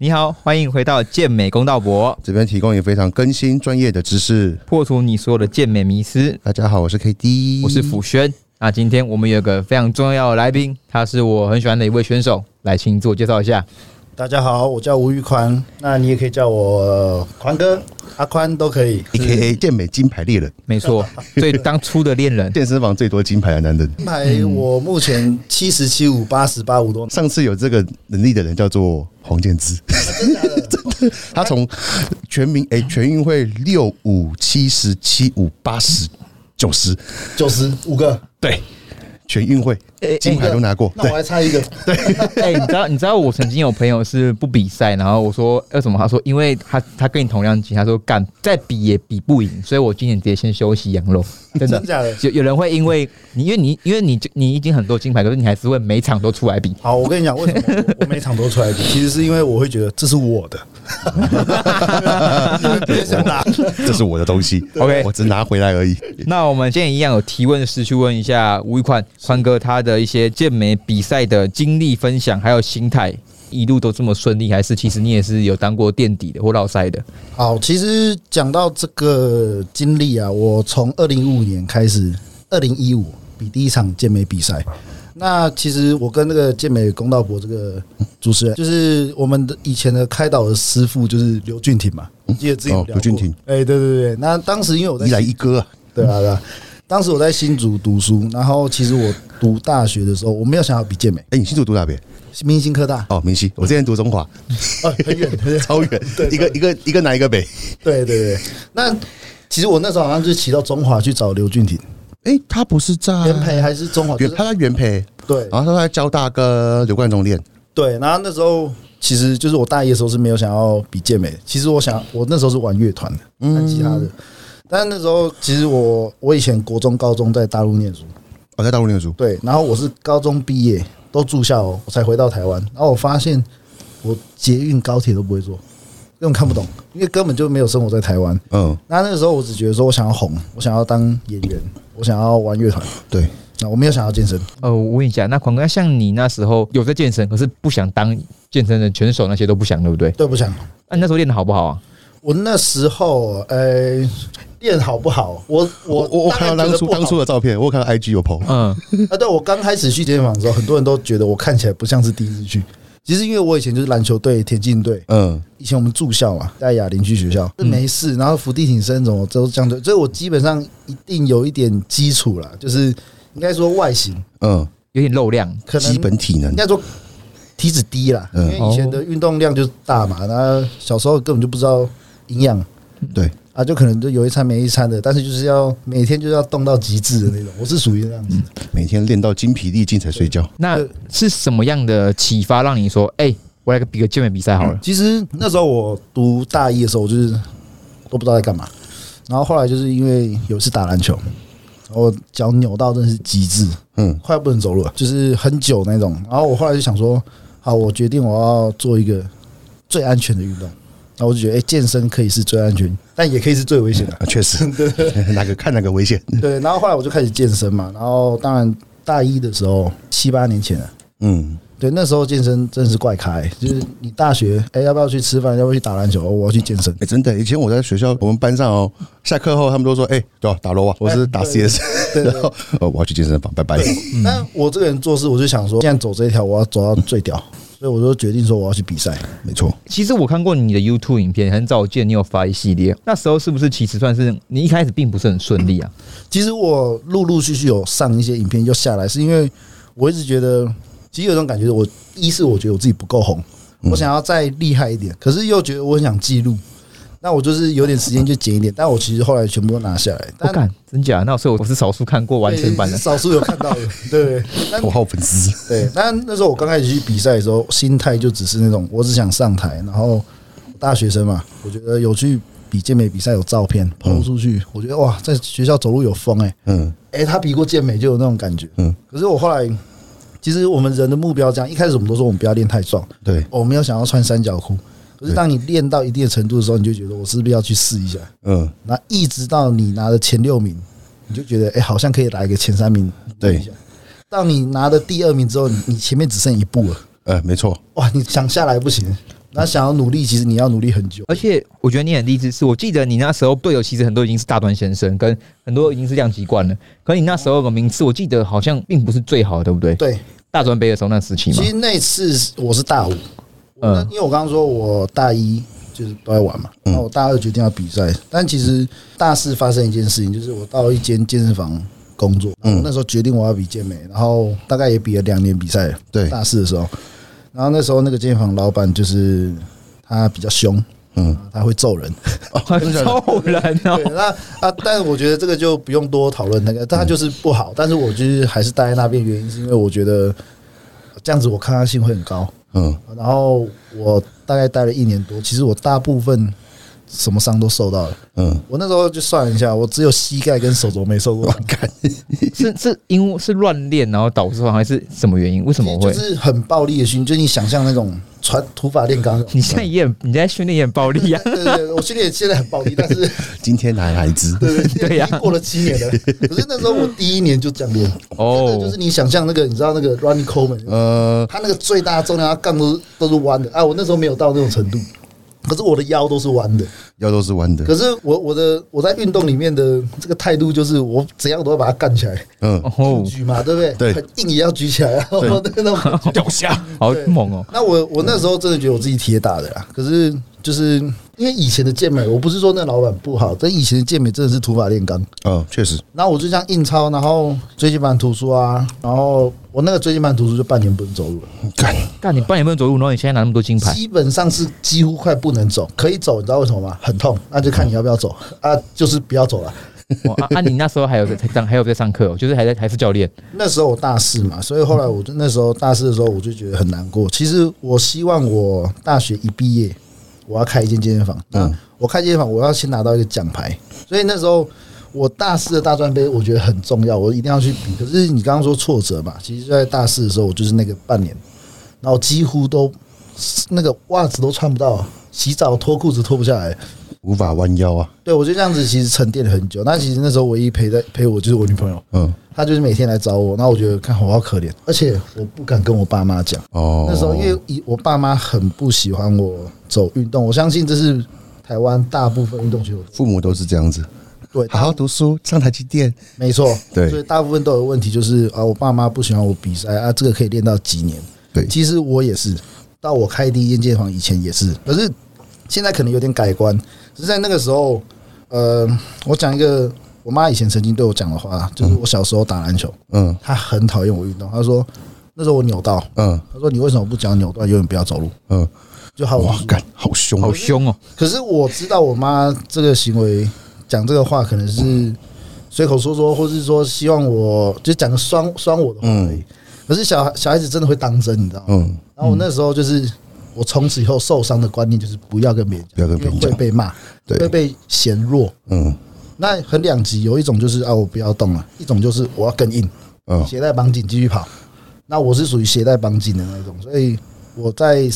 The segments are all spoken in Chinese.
你好，欢迎回到健美公道博，这边提供也非常更新专业的知识。破除你所有的健美迷思。大家好，我是 KD，我是辅轩。那今天我们有个非常重要的来宾，他是我很喜欢的一位选手，来，请自我介绍一下。大家好，我叫吴玉宽，那你也可以叫我宽哥、阿宽都可以。A K A 健美金牌猎人，没错，最当初的恋人，健身房最多金牌的男人。金牌我目前七十七五、八十八五多。上次有这个能力的人叫做黄建之，真的？真的？他从全民哎全运会六五七十七五八十九十九十五个，对。全运会金牌都拿过，那我还差一个。对，哎，你知道？你知道我曾经有朋友是不比赛，然后我说为什么？他说因为他他跟你同样级，他说干再比也比不赢，所以我今年直接先休息养肉。真的假的？有有人会因为你因为你因为你你已经很多金牌，可是你还是会每场都出来比。好，我跟你讲为什么我每场都出来比，其实是因为我会觉得这是我的。别想拿，这是我的东西。OK，我只拿回来而已。那我们今天一样有提问是去问一下吴玉宽宽哥他的一些健美比赛的经历分享，还有心态，一路都这么顺利，还是其实你也是有当过垫底的或老塞的？好，其实讲到这个经历啊，我从二零一五年开始，二零一五比第一场健美比赛。那其实我跟那个健美公道博这个主持人，就是我们的以前的开导的师傅，就是刘俊廷嘛，记得自己刘俊廷。哎，对对对，那当时因为我在一来一哥，对啊对啊，当时我在新竹读书，然后其实我读大学的时候，我没有想要比健美。哎，你新竹读哪边？明星科大。哦，明星，我之前读中华，哦，很远，超远，一个一个一个南一个北。对对对，那其实我那时候好像就骑到中华去找刘俊廷。哎，他不是在原培还是中华？原他在原培，对。然后他在交大跟刘冠中练，对。然后那时候其实就是我大一的时候是没有想要比健美，其实我想我那时候是玩乐团的，弹吉他的。但是那时候其实我我以前国中、高中在大陆念书，我在大陆念书，对。然后我是高中毕业都住校，我才回到台湾。然后我发现我捷运高铁都不会坐。根本看不懂，因为根本就没有生活在台湾。嗯，那那个时候我只觉得说我想要红，我想要当演员，我想要玩乐团。对，那我没有想要健身。呃，我问一下，那狂哥像你那时候有在健身，可是不想当健身的拳手，那些都不想，对不对？对，不想。那你那时候练的好不好啊？我那时候，呃，练好不好？我我我我看到当初当初的照片，我看到 IG 有 PO。嗯，啊，对我刚开始去健身房的时候，很多人都觉得我看起来不像是第一次去。其实因为我以前就是篮球队、田径队，嗯，以前我们住校嘛，在哑铃区学校，没事，然后伏地挺身什么都这样子，所以我基本上一定有一点基础啦，就是应该说外形，嗯，有点肉量，可能基本体能，应该说体脂低啦，因为以前的运动量就大嘛，然后小时候根本就不知道营养，对。啊，就可能就有一餐没一餐的，但是就是要每天就要动到极致的那种。我是属于那样子，每天练到精疲力尽才睡觉。那是什么样的启发让你说，哎，我来个比个健美比赛好了？其实那时候我读大一的时候，我就是都不知道在干嘛。然后后来就是因为有一次打篮球，我脚扭到真的是极致，嗯，快要不能走路了，就是很久那种。然后我后来就想说，好，我决定我要做一个最安全的运动。那我就觉得，哎，健身可以是最安全，但也可以是最危险的。确实，哪 个看哪个危险。对，然后后来我就开始健身嘛。然后当然大一的时候，七八年前了。嗯，对，那时候健身真的是怪开，就是你大学，哎，要不要去吃饭？要不要去打篮球？我要去健身。哎，真的，以前我在学校，我们班上哦，下课后他们都说，哎，对吧？打罗啊，我是打 CS，然后哦，我要去健身房，拜拜。那我这个人做事，我就想说，现在走这一条，我要走到最屌。所以我就决定说我要去比赛，没错。其实我看过你的 YouTube 影片，很早见你有发一系列，那时候是不是其实算是你一开始并不是很顺利啊？其实我陆陆续续有上一些影片又下来，是因为我一直觉得，其实有种感觉，我一是我觉得我自己不够红，我想要再厉害一点，可是又觉得我很想记录。那我就是有点时间就剪一点，但我其实后来全部都拿下来。不敢，真假？那时候我是少数看过完全版的，少数有看到的。对，头号粉丝。对，那那时候我刚开始去比赛的时候，心态就只是那种，我只想上台。然后大学生嘛，我觉得有去比健美比赛，有照片抛出去，我觉得哇，在学校走路有风哎。嗯。哎，他比过健美就有那种感觉。嗯。可是我后来，其实我们人的目标这样，一开始我们都说我们不要练太壮。对。我们要想要穿三角裤。可是当你练到一定的程度的时候，你就觉得我是不是要去试一下？嗯，那一直到你拿了前六名，你就觉得哎，好像可以来个前三名。对，到你拿的第二名之后，你前面只剩一步了。呃，没错。哇，你想下来不行，那想要努力，其实你要努力很久。而且我觉得你很励志，是我记得你那时候队友其实很多已经是大专先生，跟很多已经是量级冠了。可你那时候的名次，我记得好像并不是最好的，对不对？对，大专杯的时候那时期嘛其。实那次我是大五，嗯嗯，因为我刚刚说我大一就是都在玩嘛，然后我大二决定要比赛，但其实大四发生一件事情，就是我到一间健身房工作，嗯，那时候决定我要比健美，然后大概也比了两年比赛，对。大四的时候，然后那时候那个健身房老板就是他比较凶，嗯，他会揍人，揍人 对，哦，那啊，但是我觉得这个就不用多讨论那个，但他就是不好，但是我就是还是待在那边，原因是因为我觉得这样子我抗压性会很高。嗯，然后我大概待了一年多，其实我大部分什么伤都受到了。嗯，我那时候就算了一下，我只有膝盖跟手肘没受过 伤，是是因为是乱练然后导致的还是什么原因？为什么会就？是很暴力的训，就你想象那种传土法炼钢。你现在也很你在训练也很暴力啊？对对对，我训练现在很暴力，但是 今天男孩子，对 对对，呀已经过了七年了。可是那时候我第一年就这样练，真的哦就是你想象那个，你知道那个 Ronnie Coleman，呃，他那个最大的重量，他杠都是都是弯的啊。我那时候没有到那种程度，可是我的腰都是弯的。腰都是弯的，可是我我的我在运动里面的这个态度就是，我怎样都要把它干起来，嗯，哦，举嘛，对不对？对。很硬也要举起来，然后那种 掉下，好对猛哦！那我我那时候真的觉得我自己铁打的啦，可是就是因为以前的健美，我不是说那老板不好，但以前的健美真的是土法炼钢。嗯，确实，然后我就这样硬抄，然后椎间盘突出啊，然后我那个椎间盘突出就半年不能走路了，干，干你半年不能走路，然后你现在拿那么多金牌，基本上是几乎快不能走，可以走，你知道为什么吗？很痛，那就看你要不要走 啊，就是不要走了。哦啊啊！你那时候还有在上还有在上课哦，就是还在还是教练那时候我大四嘛，所以后来我就那时候大四的时候我就觉得很难过。其实我希望我大学一毕业，我要开一间健身房。嗯，我开健身房，我要先拿到一个奖牌。所以那时候我大四的大专杯，我觉得很重要，我一定要去比。可是你刚刚说挫折嘛，其实就在大四的时候，我就是那个半年，然后几乎都那个袜子都穿不到，洗澡脱裤子脱不下来。无法弯腰啊，对我就这样子，其实沉淀了很久。那其实那时候唯一陪在陪我就是我女朋友。嗯，她就是每天来找我，那我觉得看我好可怜，而且我不敢跟我爸妈讲。哦，那时候因为以我爸妈很不喜欢我走运动，我相信这是台湾大部分运动选手父母都是这样子，对，好好读书，上台积电，没错，对所以大部分都有问题，就是啊，我爸妈不喜欢我比赛啊，这个可以练到几年？对，其实我也是，到我开第一间健身房以前也是，可是现在可能有点改观。只是在那个时候，呃，我讲一个我妈以前曾经对我讲的话，就是我小时候打篮球，嗯。她很讨厌我运动，她说那时候我扭到，嗯。她说你为什么不讲扭断，永远不要走路，嗯，就好哇，干，好凶好哦，凶哦！可是我知道我妈这个行为讲这个话，可能是随口说说，或是说希望我就讲个酸酸我的话而已。可是小孩小孩子真的会当真，你知道吗？嗯，然后我那时候就是，我从此以后受伤的观念就是不要跟别人讲，不要跟别人讲。会被骂，对。会被嫌弱。嗯。那很两极，有一种就是啊，我不要动了；一种就是我要更硬，嗯。鞋带绑紧继续跑。那我是属于鞋带绑紧的那种，所以我在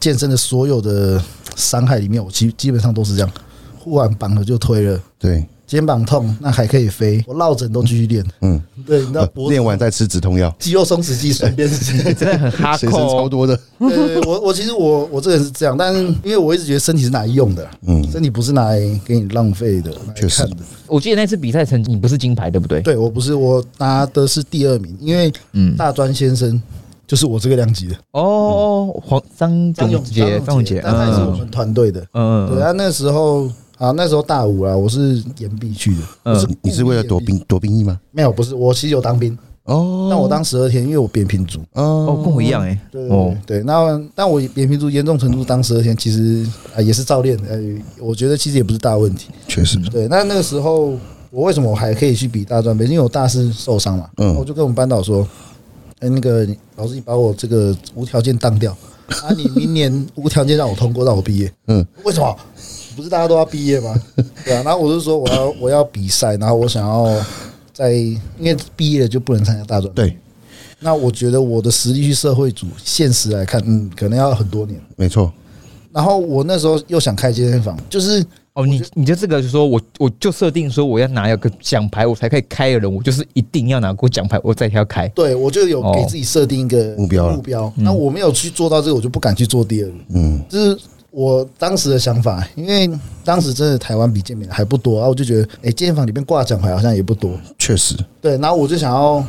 健身的所有的伤害里面，我基基本上都是这样，护腕绑了就推了，对，肩膀痛那还可以飞，我落枕都继续练。嗯，对，你知道呃脖子练完再吃止痛药，肌肉松弛剂顺便。是。真的很哈水深超，多的，对，我我其实我我这个人是这样，但是因为我一直觉得身体是拿来用的，嗯。身体不是拿来给你浪费的，确实。看的。我记得那次比赛成绩你不是金牌对不对？对我不是，我拿的是第二名，因为嗯，大专先生就是我这个量级的。哦哦，黄张张永永杰，张永杰，但他也是我嗯们团队的。嗯嗯，对啊，那时候啊，那时候大五啊，我是延毕去的，是你是为了躲？兵躲兵役吗？没有，不是，我其实有当兵，哦，但我当十二天，因为我扁平足。哦哦，跟我一样哎，对哦对，对，那但我扁平足严重程度当十二天，其实啊也是照练，呃，我觉得其实也不是大问题。确实，对，那那个时候我为什么我还可以去比大专杯？因为我大四受伤嘛，嗯我就跟我们班导说，哎、那个老师，你把我这个无条件当掉啊，你明年无条件让我通过，让我毕业。嗯，为什么？不是大家都要毕业吗？对啊，然后我就说我要我要比赛，然后我想要在因为毕业了就不能参加大专。对，那我觉得我的实力去社会组，现实来看，嗯，可能要很多年。没错，然后我那时候又想开健身房，就是哦，你你就这个就说我我就设定说我要拿一个奖牌，我才可以开的人，我就是一定要拿过奖牌，我再要开。对我就有哦给自己设定一个目标了目标。那我没有去做到这个，我就不敢去做第二个。嗯，就是我当时的想法，因为当时真的台湾比健美还不多，然后我就觉得，哎、健身房里面挂奖牌好像也不多。确实，对，然后我就想要，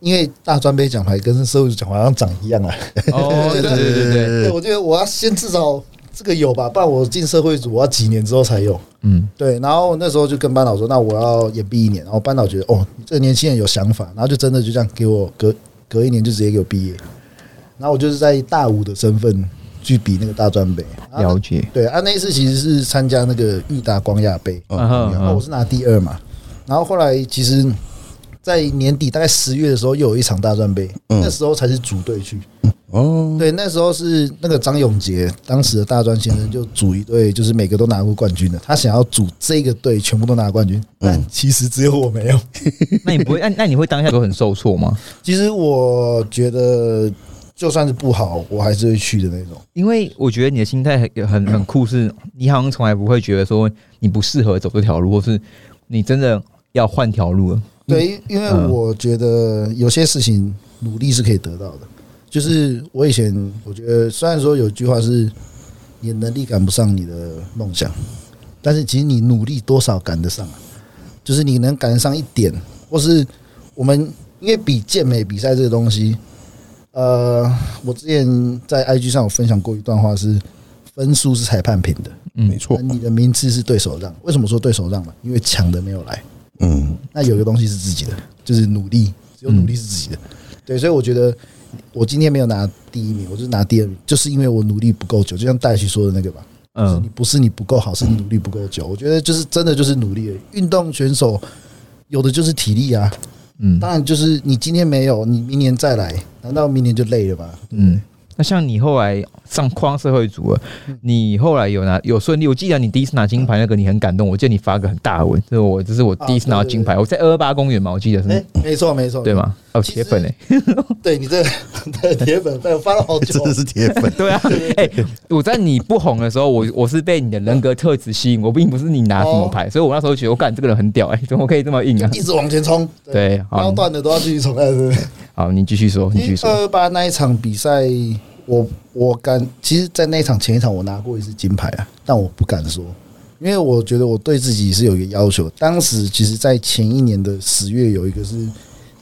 因为大专杯奖牌跟社会奖牌好像长一样啊。哦，对对对对对，对，我觉得我要先至少这个有吧，不然我进社会组我要几年之后才有。嗯，对，然后那时候就跟班导说，那我要延毕一年。然后班导觉得，哦，你这个年轻人有想法，然后就真的就这样给我隔隔一年就直接给我毕业。然后我就是在大五的身份去比那个大专杯。了解。对啊，那一次其实是参加那个裕达光亚杯，嗯嗯哼然后我是拿第二嘛。然后后来其实，在年底大概十月的时候又有一场大专杯，嗯那时候才是组队去。哦，对，那时候是那个张永杰，当时的大专先生就组一队，就是每个都拿过冠军的。他想要组这个队，全部都拿冠军，但其实只有我没有。那你不会，那那你会当下都很受挫吗？其实我觉得，就算是不好，我还是会去的那种。因为我觉得你的心态很很很酷，是你好像从来不会觉得说你不适合走这条路，或是你真的要换条路了。对，因为嗯我觉得有些事情努力是可以得到的。就是我以前我觉得，虽然说有句话是你的能力赶不上你的梦想，但是其实你努力多少赶得上啊。就是你能赶得上一点，或是我们因为比健美比赛这个东西，呃，我之前在 IG 上有分享过一段话是。分数是裁判评的，嗯没错那，你的名次是对手让。为什么说对手让呢？因为抢的没有来。嗯，那有一个东西是自己的，就是努力，只有努力是自己的。对，所以我觉得我今天没有拿第一名，我就是拿第二名，就是因为我努力不够久，就像戴旭说的那个吧，就是你嗯，不是你不够好，是你努力不够久。我觉得就是真的就是努力而已。运动选手有的就是体力啊，嗯当然就是你今天没有，你明年再来，难道明年就累了吧？嗯。那像你后来上框社会组了，你后来有拿有顺利？我记得你第一次拿金牌那个，你很感动。我记得你发个很大的文，这是我这是我第一次拿到金牌，我在二二八公园嘛，我记得哎是，没错没错，对？吗？哦，铁粉哎，对你这铁粉，对我发了好久真，的是铁粉，对啊，哎、我在你不红的时候，我我是被你的人格特质吸引，我并不是你拿什么牌，所以我那时候觉得我感这个人很屌，哎、怎么可以这么硬啊？一直往前冲，对，好腰，断的都要继续冲，哎对对对。好，你继续说，你继续说。二二八那一场比赛，我我敢，其实，在那一场前一场我拿过一次金牌啊，但我不敢说，因为我觉得我对自己是有一个要求。当时其实，在前一年的十月有一个是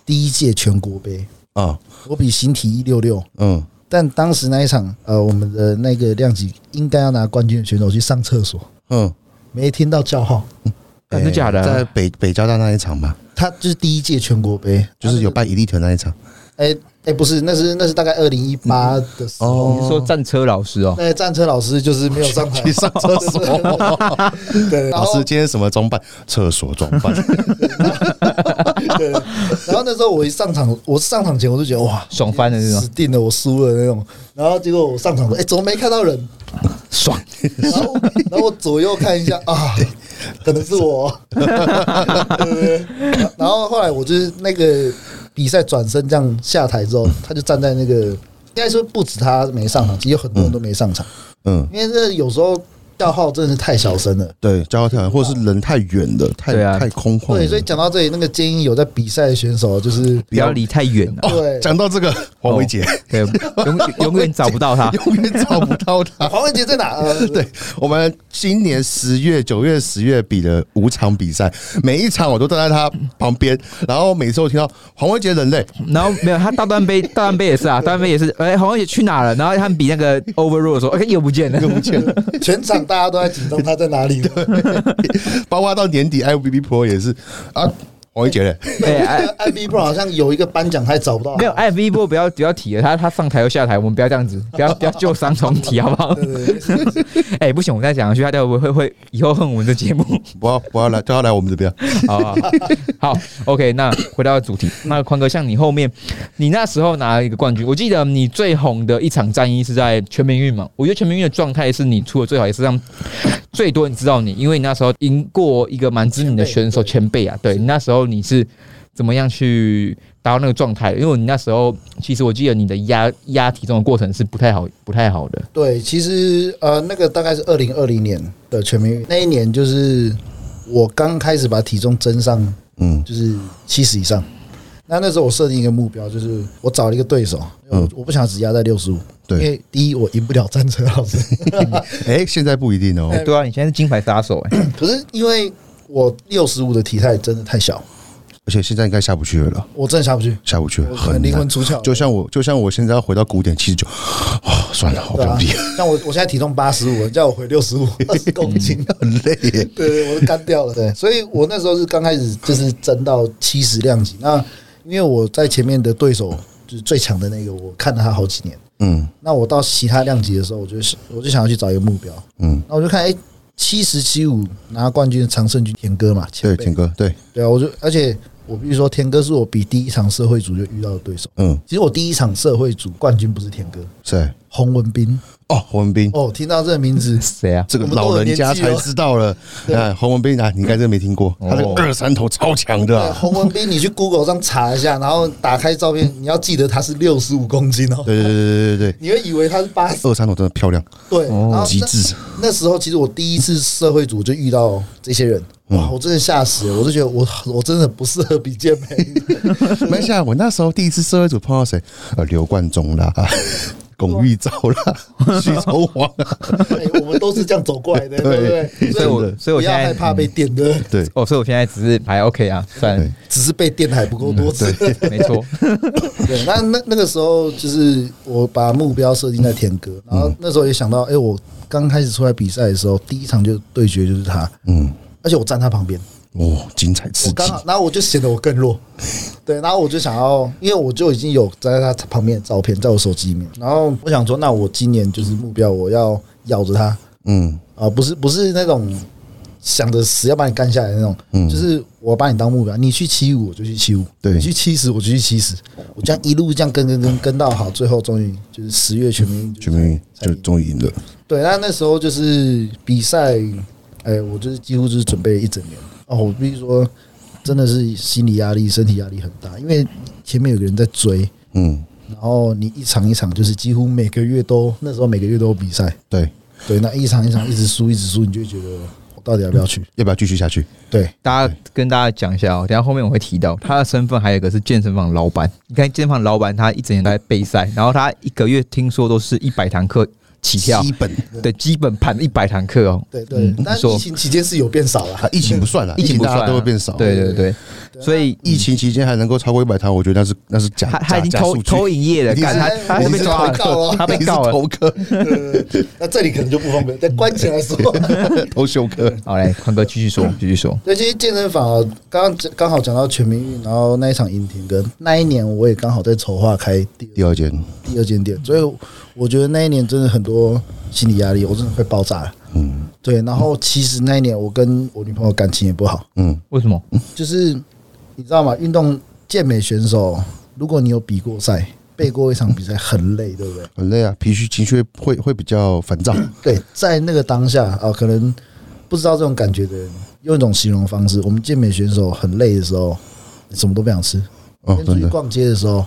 第一届全国杯，啊，我比形体一六六，嗯，但当时那一场，呃，我们的那个量级应该要拿冠军的选手去上厕所，嗯，没听到叫号，真的假的？在北北交大那一场吧，他就是第一届全国杯，就是有办一力团那一场，哎哎、不是，那是那是大概二零一八的时候。你是说战车老师哦？那战车老师就是没有上台去上厕所。对，老师今天什么装扮？厕所装扮。对，然后那时候我一上场，我上场前我就觉得哇，爽翻了那种死定了，我输了那种。然后结果我上场说，哎、怎么没看到人？爽，然后然后我左右看一下啊，可能是我，对不对？然后后来我就是那个比赛转身这样下台之后，他就站在那个，应该说不止他没上场，其实有很多人都没上场，嗯，因为这有时候叫号真的是太小声了。对，叫号太远，或者是人太远了，太对啊太空旷了。对，所以讲到这里，那个建议有在比赛的选手就是不要离太远了。对讲到这个黄伟杰，对，永永远 找不到他。永远找不到他。黄文杰在哪？呃 对我们今年十月、九月、十月比的五场比赛，每一场我都站在他旁边，然后每次我听到黄伟杰人类，然后没有他大段杯，大段杯也是啊，大段杯也是。哎，黄文杰去哪了？然后他们比那个 overrule 的时候，哎，又不见了，又不见了。全场大家都在紧张他在哪里 呢？包括到年底，I O B B Pro 也是啊，黄伟杰嘞，哎，哎 I B Pro 好像有一个颁奖他还找不到，没有 F 一波不要不要提了，他他上台又下台，我们不要这样子，不要 不要旧伤重提，好不好？哎，不行，我再讲下去，他待会会会以后恨我们的节目。不要不要来，就要来我们这边。好好好，OK，那回到主题，那宽哥，像你后面，你那时候拿了一个冠军，我记得你最红的一场战役是在全民运嘛？我觉得全民运的状态是你出的最好，也是让最多人知道你，因为你那时候赢过一个蛮知名的选手前辈啊，对你那时候你是怎么样去达到那个状态？因为你那时候其实我记得你的压压体重的过程是不太好，不太好的。对，其实呃，那个大概是二零二零年的的全民运那一年，就是我刚开始把体重增上，嗯就是七十以上。那那时候我设定一个目标，就是我找了一个对手，嗯我不想只压在六十五，对因为第一我赢不了战车老师，哎，现在不一定哦。对啊，你现在是金牌杀手哎、可是因为我六十五的体态真的太小，而且现在应该下不去了啦，我真的下不去，下不去，我可能很难灵魂。出窍，就像我，就像我现在要回到古典七十九，哦，算了，我不对啊用力，，像我我现在体重八十五，叫我回六十五，二十公斤，很累耶。对，我都干掉了。对，所以我那时候是刚开始就是增到七十量级。那因为我在前面的对手就是最强的那个，我看了他好几年。嗯那我到其他量级的时候，我就我就想要去找一个目标。嗯，那我就看，哎，七十七五拿冠军的常胜军田哥嘛，对，田哥，对，对啊，我就而且我必须说，田哥是我比第一场社会组就遇到的对手。嗯，其实我第一场社会组冠军不是田哥，谁？洪文斌。哦，洪文斌，哦，听到这个名字，谁啊？这个老人家才知道了。哎，洪文斌啊，你应该真没听过，他那个哦二三头超强的对，啊。洪文斌，你去 Google 上查一下，然后打开照片，你要记得他是六十五公斤哦。对对对对对对，你会以为他是八十，二三头真的漂亮，对，然后那极致。那时候其实我第一次社会组就遇到这些人，嗯哇，我真的吓死了，我就觉得我我真的不适合比健美。没关系啊，我那时候第一次社会组碰到谁？呃，刘冠中啦，龚玉昭啦，徐朝煌 我们都是这样走过来的，对不对？所以我所以我不现在要害怕被电的，对哦，所以我现在只是还 OK 啊，算，只是被电的还不够多次。没错。对，那那那个时候就是我把目标设定在田哥，然后那时候也想到，哎，我刚开始出来比赛的时候，第一场就对决就是他，嗯，而且我站他旁边，哦，精彩刺激。我刚，好，然后我就显得我更弱，对，然后我就想要，因为我就已经有站在他旁边的照片在我手机里面，然后我想说，那我今年就是目标，我要咬着他。嗯。啊，不是不是那种想着死要把你干下来的那种，嗯就是我把你当目标，你去七五我就去七五，对。你去七十我就去七十，我这样一路这样跟跟跟跟到好，最后终于就是十月全民运，全民运就终于赢了，对，那那时候就是比赛，哎，我就是几乎就是准备了一整年哦。我必须说，真的是心理压力、身体压力很大，因为前面有个人在追，嗯，然后你一场一场就是几乎每个月都那时候每个月都有比赛，对，对，那一场一场一直输一直输，你就会觉得我到底要不要去？要不要继续下去？对，大家跟大家讲一下哦，等下后面我会提到他的身份，还有一个是健身房老板。你看健身房老板，他一整年都在备赛，然后他一个月听说都是一百堂课起跳，基本对，基本盘一百堂课哦。对对，但说疫情期间是有变少了啊，，疫情不算了，疫情不大家都会变少。对对对，所以疫情期间还能够超过一百堂，我觉得那是那是假他他已经偷偷营业了，干他他被抓了 他被告了。偷课、那这里可能就不方便，再关起来说。偷休课。好嘞，宽哥继续说，继续说。对，其实健身房啊，刚刚讲刚好讲到全民运，然后那一场赢田哥，那一年我也刚好在筹划开第第二间，第二间店，所以我觉得那一年真的很多心理压力，我真的快爆炸了。嗯对，然后其实那一年我跟我女朋友感情也不好，嗯，为什么？就是你知道吗？运动健美选手，如果你有比过赛，背过一场比赛很累，对不对？很累啊，脾绪情绪会会比较烦躁。对，在那个当下啊，可能不知道这种感觉的人，用一种形容方式，我们健美选手很累的时候，什么都不想吃。哦出真的，去逛街的时候，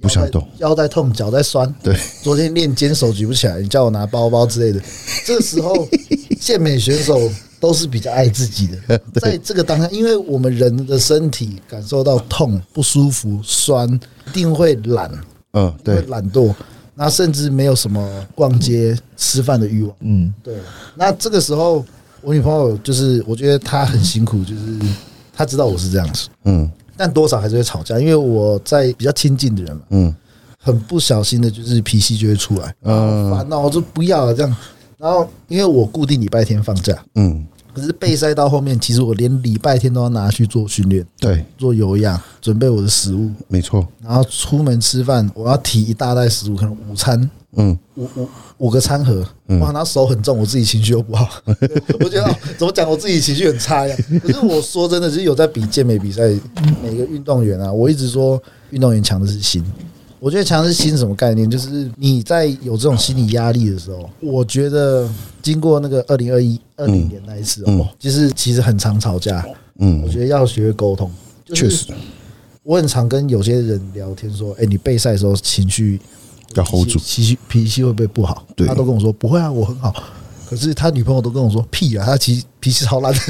不想动腰在痛，脚在酸。对，昨天练肩手举不起来，你叫我拿包包之类的。这个时候，健美选手都是比较爱自己的。在这个当下，因为我们人的身体感受到痛、不舒服、酸，一定会懒，嗯，对，懒惰，那甚至没有什么逛街、吃饭的欲望。嗯，对，那这个时候，我女朋友就是，我觉得她很辛苦，就是她知道我是这样子，嗯但多少还是会吵架，因为我在比较亲近的人嘛，嗯。很不小心的，就是脾气就会出来，嗯。好烦恼，我说不要了这样。然后因为我固定礼拜天放假，嗯，可是备赛到后面，其实我连礼拜天都要拿去做训练，对，做有氧，准备我的食物，没错，然后出门吃饭，我要提一大袋食物，可能午餐嗯五五五个餐盒，哇，那手很重，我自己情绪又不好，我觉得、哦、怎么讲，我自己情绪很差呀。可是我说真的，就是有在比健美比赛，每个运动员啊，我一直说运动员强的是心。我觉得强的是心什么概念？就是你在有这种心理压力的时候，我觉得经过那个二零二一二零年那一次嗯哦，就是其实很常吵架。嗯我嗯，觉得要学会沟通，确实我很常跟有些人聊天说，哎、你备赛的时候情绪要 hold 住脾气脾气会不会不好？对他都跟我说不会啊，我很好。可是他女朋友都跟我说屁啊，他其实脾气超烂。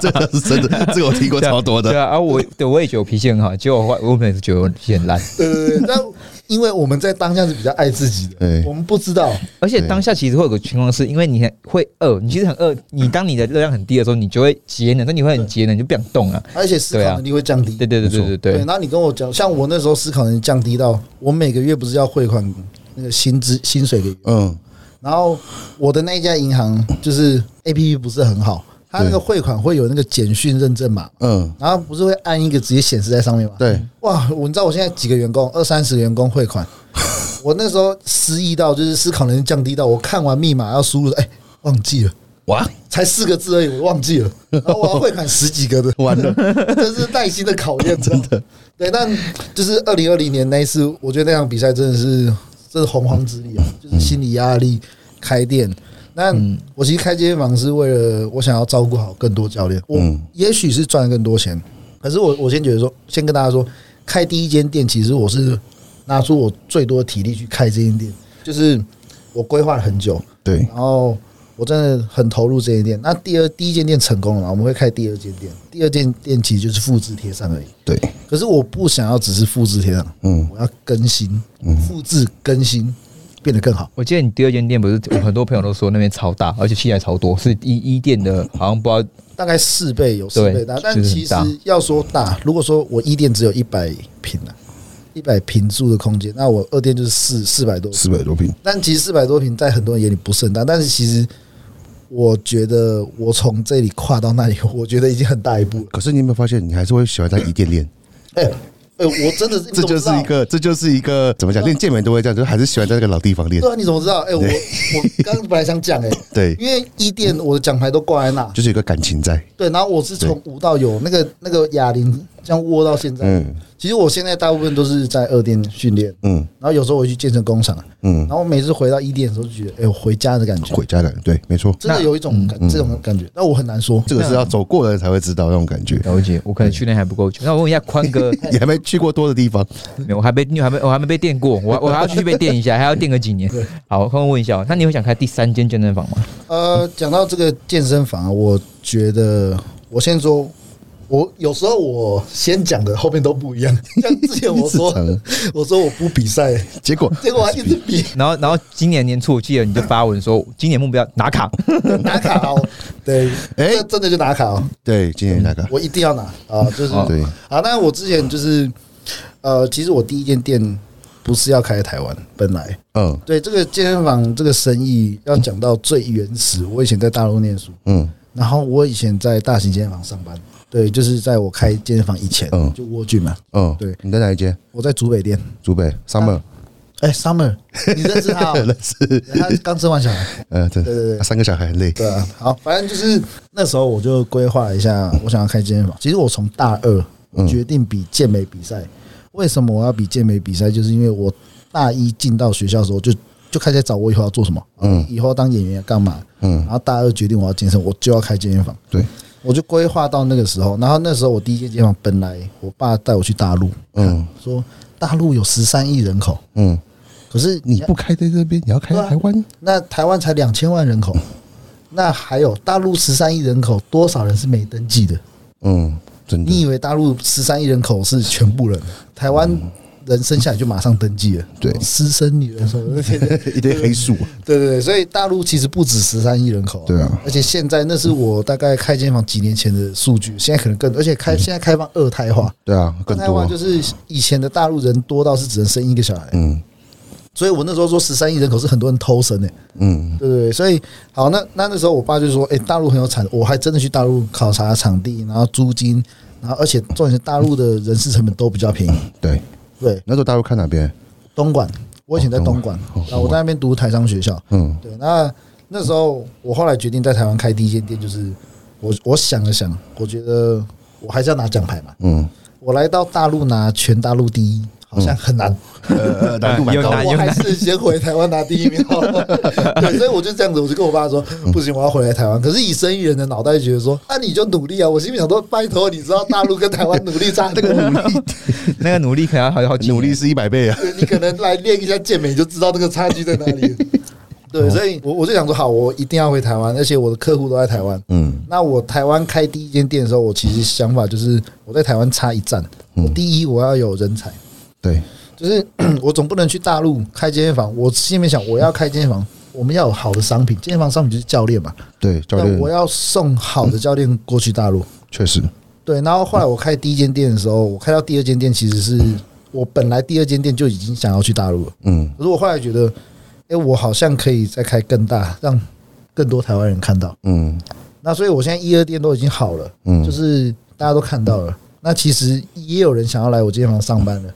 这个是真的，这个我听过超多的。对啊，啊我对我也觉得我脾气很好，结果我我每次觉得我脾气很烂，对对对，但因为我们在当下是比较爱自己的对，我们不知道。而且当下其实会有个情况是，因为你很会饿，你其实很饿，你当你的热量很低的时候，你就会节能，那你会很节能，你就不想动了。而且思考能力会降低。对对对对对对，对然，后你跟我讲，像我那时候思考能力降低到，我每个月不是要汇款那个薪资薪水给，嗯，然后我的那一家银行就是 A P P 不是很好，它那个汇款会有那个简讯认证码，嗯，然后不是会按一个直接显示在上面吗？对，哇，我你知道我现在几个员工，二三十个员工汇款，我那时候失忆到就是思考能力降低到，我看完密码要输入，哎，忘记了。哇，才四个字而已，我忘记了。然后我要汇款十几个的，完了，这是耐心的考验，真的。对，但就是二零二零年那一次，我觉得那场比赛真的是这是洪荒之力啊，就是心理压力，开店。那我其实开健身房是为了我想要照顾好更多教练，我嗯。也许是赚更多钱，可是我我先觉得说，先跟大家说，开第一间店，其实我是拿出我最多的体力去开这间店，就是我规划了很久，对，然后我真的很投入这间店。那第二第一间店成功了嘛？我们会开第二间店，第二间店其实就是复制贴上而已。对，可是我不想要只是复制贴上，嗯，我要更新，复制更新，变得更好。我记得你第二间店不是，我很多朋友都说那边超大，而且器材超多，是一一店的，好像不知道大概四倍有四倍大，但其实要说大，如果说我一店只有一百平啊，一百平住的空间，那我二店就是四四百多平四百多平，但其实四百多平在很多人眼里不是很大，但是其实我觉得我从这里跨到那里，我觉得已经很大一步了。可是你有没有发现，你还是会喜欢在一店练？哎、哎、我真的是这就是一。个，这就是一个怎么讲？练健美都会这样，就还是喜欢在那个老地方练对。啊，你怎么知道？哎、我我刚刚本来想讲哎、对，因为一店我的奖牌都挂在那，就是有个感情在。对，然后我是从无到有，那个那个哑铃这样窝到现在。嗯其实我现在大部分都是在二店训练，嗯然后有时候我去健身工厂，嗯然，后每次回到一店的时候就觉得，哎、我回家的感觉，回家的，对，没错，真的有一种感这种感觉，那我很难说。这个是要走过的人才会知道那种感觉。了解，我可能训练还不够久。那我问一下宽哥，你还没去过多的地方，没有我还被你还没我还没被电过，我我还要去被电一下，还要电个几年。好，宽哥问一下哦，那你会想开第三间健身房吗？呃，讲到这个健身房啊，我觉得我先说，我有时候我先讲的后面都不一样。像之前我说我说我不比赛，结果结果我还一直比。然后然后今年年初我记得你就发文说，今年目标拿卡，拿卡哦，对，哎。这真的就拿卡哦，对今年拿卡。我一定要拿啊，就是哦。对，啊，那我之前就是呃，其实我第一间店不是要开在台湾，本来。嗯。对这个健身房这个生意要讲到最原始，我以前在大陆念书，嗯。然后我以前在大型健身房上班，对，就是在我开健身房以前，嗯就蜗苣嘛，嗯，对你在哪一间？我在竹北店。竹北 Summer 哎，Summer，你认识他、哦？认识，他刚生完小孩。呃，对对对对三个小孩很累，对啊，好，反正就是那时候我就规划一下，我想要开健身房。其实我从大二我决定比健美比赛。为什么我要比健美比赛？就是因为我大一进到学校的时候就就开始找我以后要做什么，嗯，以后要当演员要干嘛，嗯然后大二决定我要健身，我就要开健身房。对，我就规划到那个时候，然后那时候我第一间健身房本来我爸带我去大陆，嗯。说大陆有十三亿人口，嗯，可是你不开在这边，你要开在台湾，那台湾才两千万人口，那还有大陆十三亿人口，多少人是没登记的？嗯，真的。你以为大陆十三亿人口是全部人？台湾人生下来就马上登记了，对私生女人什么，一堆黑数，对对对，所以大陆其实不止十三亿人口、对啊，而且现在那是我大概开间房几年前的数据，现在可能更，而且嗯。开现在开放二胎化，对啊，二胎化就是以前的大陆人多到是只能生一个小孩，嗯。所以我那时候说十三亿人口是很多人偷生的、嗯。对对对，所以好，那那那时候我爸就说，哎、大陆很有产，我还真的去大陆考察场地，然后租金，然后而且重点是大陆的人事成本都比较便宜。对，对，那时候大陆看哪边？东莞，我以前在东莞，哦然后我在那边读台商学校。嗯对，那那时候我后来决定在台湾开第一间店，就是我我想了想，我觉得我还是要拿奖牌嘛。嗯，我来到大陆拿全大陆第一，好像很难。呃，难度 蛮有高，我还是先回台湾拿第一名好了。对，所以我就这样子，我就跟我爸说，不行，我要回来台湾。可是以生意人的脑袋觉得说，那、你就努力啊！我心里想说，拜托，你知道大陆跟台湾努力差那个努力，那个努力可能要好好努力是一百倍啊，你可能来练一下健美，就知道那个差距在哪里。对，所以我我就想说，好，我一定要回台湾，而且我的客户都在台湾。嗯那我台湾开第一间店的时候，我其实想法就是我在台湾差一站。我第一我要有人才，对，就是 我总不能去大陆开健身房。我心里面想，我要开健身房，我们要有好的商品，健身房商品就是教练嘛。对，教练那我要送好的教练过去大陆。确实，对，然后后来我开第一间店的时候，我开到第二间店，其实是我本来第二间店就已经想要去大陆了，嗯可是我后来觉得，哎，我好像可以再开更大，让更多台湾人看到。嗯那所以我现在一二店都已经好了，嗯，就是大家都看到了。那其实也有人想要来我健身房上班了。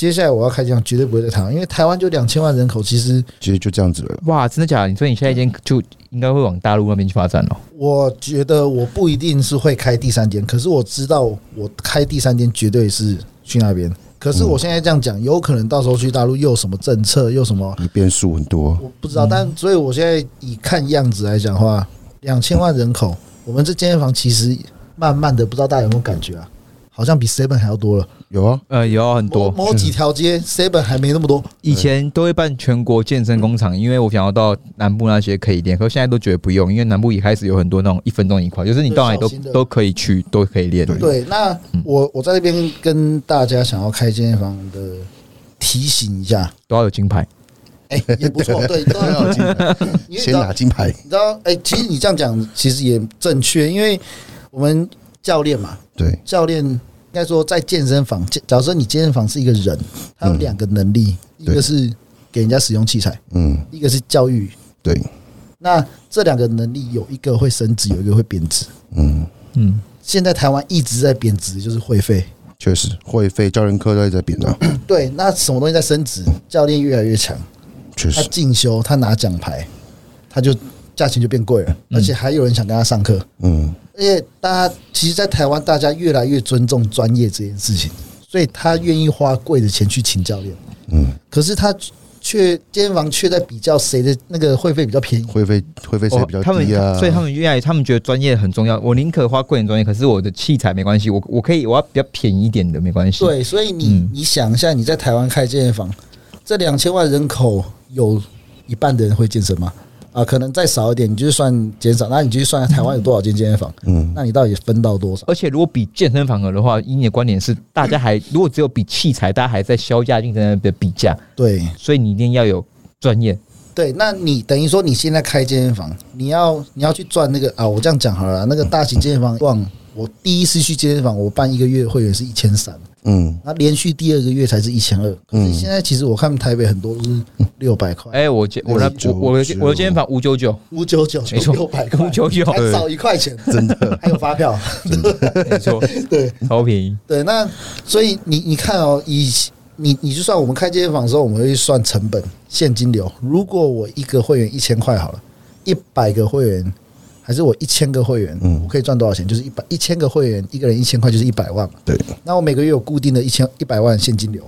接下来我要开健身房，绝对不会在台湾，因为台湾就两千万人口，其实其实就这样子了。哇，真的假的？你说你现在已经就应该会往大陆那边去发展了？我觉得我不一定是会开第三间，可是我知道我开第三间绝对是去那边。可是我现在这样讲，有可能到时候去大陆又有什么政策，又什么你变数很多，我不知道。但所以我现在以看样子来讲的话，两千万人口，我们这健身房其实慢慢的，不知道大家有没有感觉啊？好像比 Seven 还要多了。有啊，呃，有很多。某某几条街 Seven 还没那么多。以前都会办全国健身工厂，因为我想要到南部那些可以练，可是现在都觉得不用，因为南部一开始有很多那种一分钟一块，就是你到哪里都都可以去，都可以练。对对，那我我在这边跟大家想要开健身房的提醒一下，都要有金牌。哎、也不错，对，都要有金牌。先拿金牌，你知道，哎、其实你这样讲其实也正确，因为我们教练嘛，对，教练应该说在健身房，假假如说你健身房是一个人，他有两个能力，一个是给人家使用器材，嗯，一个是教育。对，那这两个能力有一个会升值，有一个会贬值。嗯，嗯，现在台湾一直在贬值，就是会费。确实，会费教练课都一直在贬啊，对，那什么东西在升值？教练越来越强，他确实，他进修，他拿奖牌，他就价钱就变贵了，而且还有人想跟他上课。嗯，而且大家其实，在台湾，大家越来越尊重专业这件事情，所以他愿意花贵的钱去请教练。嗯，可是他却健身房却在比较谁的那个会费比较便宜。会费会费谁比较他们低啊？所以他们越来他们觉得专业很重要，我宁可花贵点专业，可是我的器材没关系，我我可以我要比较便宜一点的没关系。，对，所以你、嗯你想一下，你在台湾开健身房，这两千万人口有一半的人会健身吗？啊，可能再少一点，你就算减少，那你就算台湾有多少间健身房，嗯，那你到底分到多少？而且如果比健身房额的话，以你的观点是，大家还如果只有比器材，大家还在销价竞争的比价，对所以你一定要有专业。对，那你等于说你现在开健身房，你要你要去赚那个啊，我这样讲好了，那个大型健身房，旺，我第一次去健身房，我办一个月会员是一千三，嗯，那连续第二个月才是一千二。可是现在其实我看台北很多都是六百块，哎、我健我那我我的我的健身房五九九，五九九没错。六百块，五九九。还少一块钱，真的，还有发票。没错，对。超便宜。对，那所以你你看哦，以你你就算我们开健身房的时候，我们会算成本现金流。如果我一个会员一千块好了，一百个会员，还是我一千个会员，嗯我可以赚多少钱？就是一百一千个会员，一个人一千块就是一百万嘛。对，那我每个月有固定的一千一百万现金流，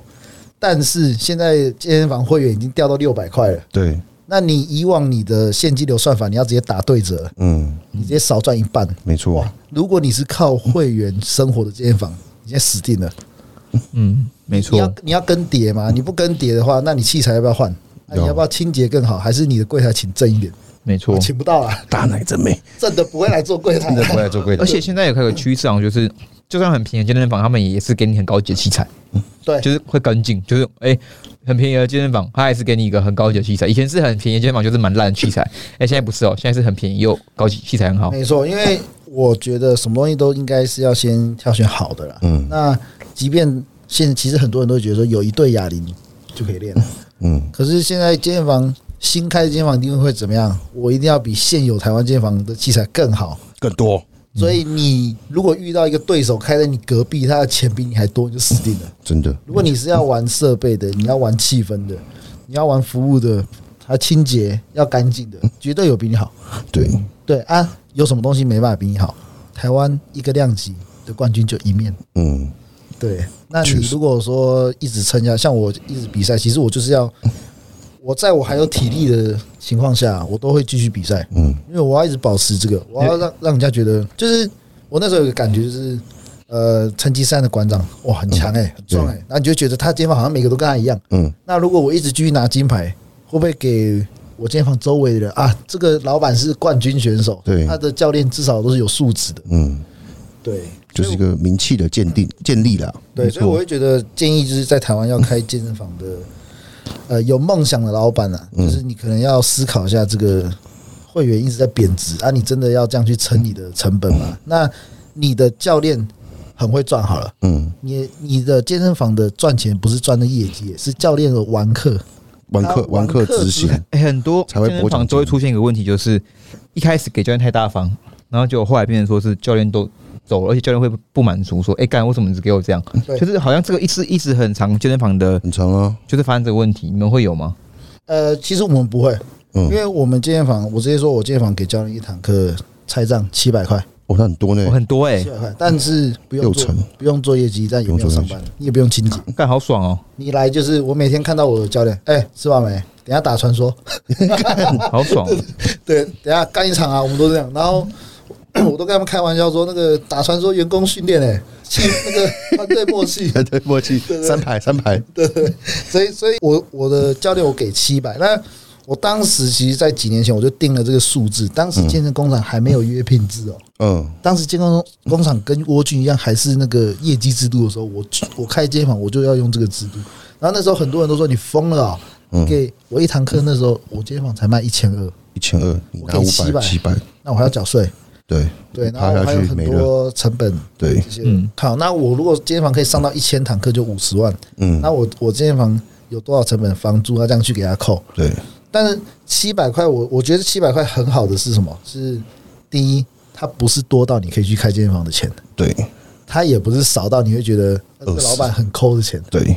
但是现在健身房会员已经掉到六百块了。对，那你以往你的现金流算法，你要直接打对折，嗯，你直接少赚一半。没错哇，，如果你是靠会员生活的健身房，你现在死定了。嗯，没你要错，你要更迭嘛？你不更迭的话，那你器材要不要换？那你要不要清洁更好？还是你的柜台请正一点？没错。请不到啊，大奶真美，真的不会来做柜台真。的不会来做柜台 而，且现在有开个趋势啊，就是就算很便宜的健身房，他们也是给你很高级的器材，对就是会跟进，就是哎、很便宜的健身房，它还是给你一个很高级的器材。以前是很便宜的健身房，就是蛮烂的器材，哎、现在不是哦，现在是很便宜又高级，器材很好。没错，因为我觉得什么东西都应该是要先挑选好的啦。嗯那即便现在其实很多人都觉得说有一对哑铃就可以练了，嗯，可是现在健身房新开的健身房一定会怎么样？我一定要比现有台湾健身房的器材更好。更多，所以你如果遇到一个对手开在你隔壁，他的钱比你还多，你就死定了。真的，如果你是要玩设备的，你要玩气氛的，你要玩服务的，还清洁要干净的，绝对有比你好。对，对啊，有什么东西没办法比你好？台湾一个量级的冠军就一面。嗯，对，那你如果说一直撑下，像我一直比赛，其实我就是要，我在我还有体力的情况下，我都会继续比赛。嗯，因为我要一直保持这个，我要让让人家觉得，就是我那时候有个感觉，就是呃，成吉思汗的馆长哇，很强哎、很壮哎、然后你就觉得他肩膀好像每个都跟他一样。嗯，那如果我一直继续拿金牌，会不会给我健身房周围的人啊，这个老板是冠军选手，对。他的教练至少都是有素质的，嗯，对，就是一个名气的鉴定建立了。对，所以我会觉得建议就是在台湾要开健身房的，呃，有梦想的老板啊，嗯。就是你可能要思考一下这个会员一直在贬值啊，你真的要这样去撑你的成本吗？那你的教练很会赚好了，嗯，你你的健身房的赚钱不是赚的业绩，是教练的玩客，玩客他玩玩客客执行，欸很多才会健身博奖金。房都会出现一个问题，就是一开始给教练太大方，然后结果后来变成说是教练都走了，而且教练会不满足，说：“哎、干为什么你只给我这样？”就是好像这个一直一直很长，健身房的很长啊。就是发生这个问题，你们会有吗？呃，其实我们不会，嗯因为我们健身房，我直接说我健身房给教练一堂课拆账七百块，哦，那很多呢我。很多哎、七百块，但是不用做不用做业绩，但也不用上班，你也不用清洁，干好爽哦，你来就是我每天看到我的教练，哎、吃完没？等一下打传说，好爽、哦！对，等一下干一场啊，我们都这样。然后我都跟他们开玩笑说，那个打传说员工训练，哎，那个 团队默契，对默契，三排三排，对对，所以所以我我的教练我给七百，那我当时其实，在几年前我就定了这个数字，当时健身工厂还没有约聘制哦，嗯，当时健身工厂跟蜗居一样，还是那个业绩制度的时候，我我开健身房我就要用这个制度。然后那时候很多人都说你疯了啊、你给我一堂课，那时候我健身房才卖一千二，一千二，你我给700百七百，那我还要缴税，对对，然后还有很多成本对这，些。嗯好，那我如果健身房可以上到一千堂课就五十万，嗯那，我我健身房有多少成本？房租要这样去给他扣。对，但是七百块，我我觉得七百块很好的是什么？是第一，它不是多到你可以去开健身房的钱，对，它也不是少到你会觉得呃这个老板很抠的钱。对，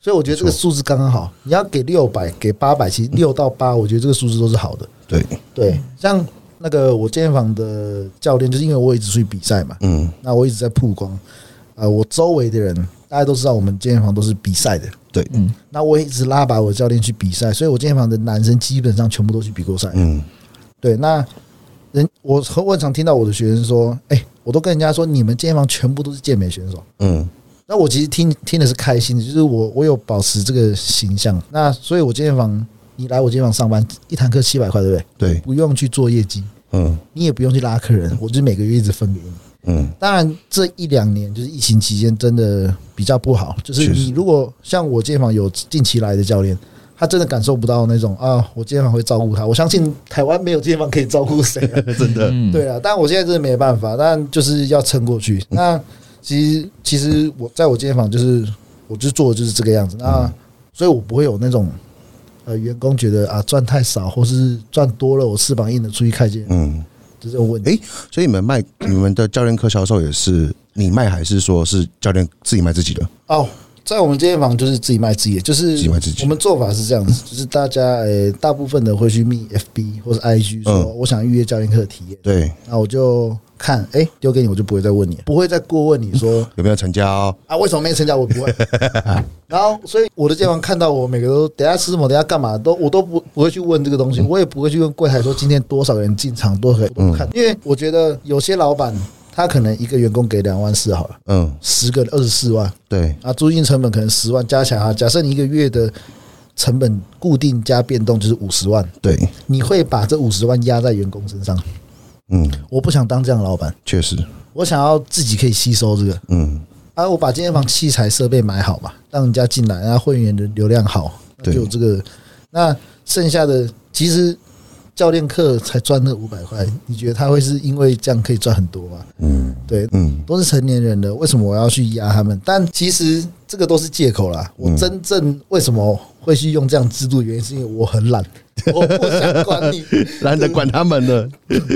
所以我觉得这个数字刚刚好。你要给六百，给八百，其实六到八，我觉得这个数字都是好的。对，对，像那个我健身房的教练，就是因为我一直出去比赛嘛，嗯，那我一直在曝光，呃，我周围的人大家都知道，我们健身房都是比赛的。对，嗯，那我也一直拉拔我的教练去比赛，所以我健身房的男生基本上全部都去比过赛。嗯，对，那人我很我很常听到我的学生说，哎、我都跟人家说，你们健身房全部都是健美选手。嗯，那我其实听听的是开心的，就是我我有保持这个形象。那所以，我健身房你来我健身房上班，一堂课七百块，对不对？对，不用去做业绩，嗯，你也不用去拉客人，我就每个月一直分给你。嗯，当然，这一两年就是疫情期间，真的比较不好。就是你如果像我健身房有近期来的教练，他真的感受不到那种啊，我健身房会照顾他。我相信台湾没有健身房可以照顾谁、啊，真的，嗯，对啊，但我现在真的没办法，但就是要撑过去。那其实其实我在我健身房就是我就做的就是这个样子，那所以我不会有那种呃员工觉得啊赚太少，或是赚多了我翅膀硬了出去开健身嗯，这种问题。诶所以你们卖你们的教练课销售也是你卖还是说是教练自己卖自己的？哦，在我们健身房就是自己卖自己的，就是自己卖自己。我们做法是这样子，就是大家呃大部分的会去密 FB 或者 IG 说嗯。我想预约教练课体验，对，那我就看哎丢给你，我就不会再问你，不会再过问你说 有没有成交？啊为什么没成交，我不会。然后所以我的健身房看到我每个都等下吃什么，等下干嘛都我都不不会去问这个东西，我也不会去问柜台说今天多少人进场，多少个人看，因为我觉得有些老板他可能一个员工给两万四好了，嗯，十个二十四万。对，啊，租金成本可能十万，加起来啊，假设你一个月的成本固定加变动就是五十万，对，你会把这五十万压在员工身上？嗯，我不想当这样的老板，确实，我想要自己可以吸收这个。嗯，啊，我把健身房器材设备买好嘛，让人家进来，然后会员的流量好，就有这个。那剩下的其实教练课才赚那五百块，你觉得他会是因为这样可以赚很多吗？嗯，对，嗯，都是成年人了，为什么我要去压他们？但其实这个都是借口啦。我真正为什么会去用这样制度，原因是因为我很懒，我不想管你，懒得管他们了。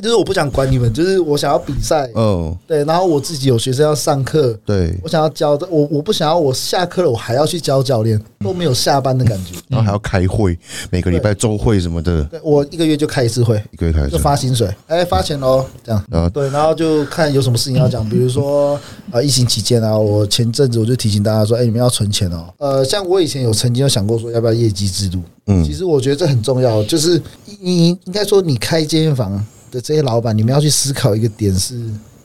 就是我不想管你们，就是我想要比赛，嗯，对，然后我自己有学生要上课，对，我想要教的，我我不想要我下课了我还要去教教练，都没有下班的感觉。然后还要开会，每个礼拜周会什么的，对我一个月就开一次会，一个月开一次就。发薪水，哎，发钱喽，这样。然后对，然后就看有什么事情要讲，比如说呃，疫情期间啊，我前阵子我就提醒大家说，哎，你们要存钱哦。呃，像我以前有曾经有想过说，要不要业绩制度？嗯其实我觉得这很重要，就是你应该说你开健身房的这些老板，你们要去思考一个点是。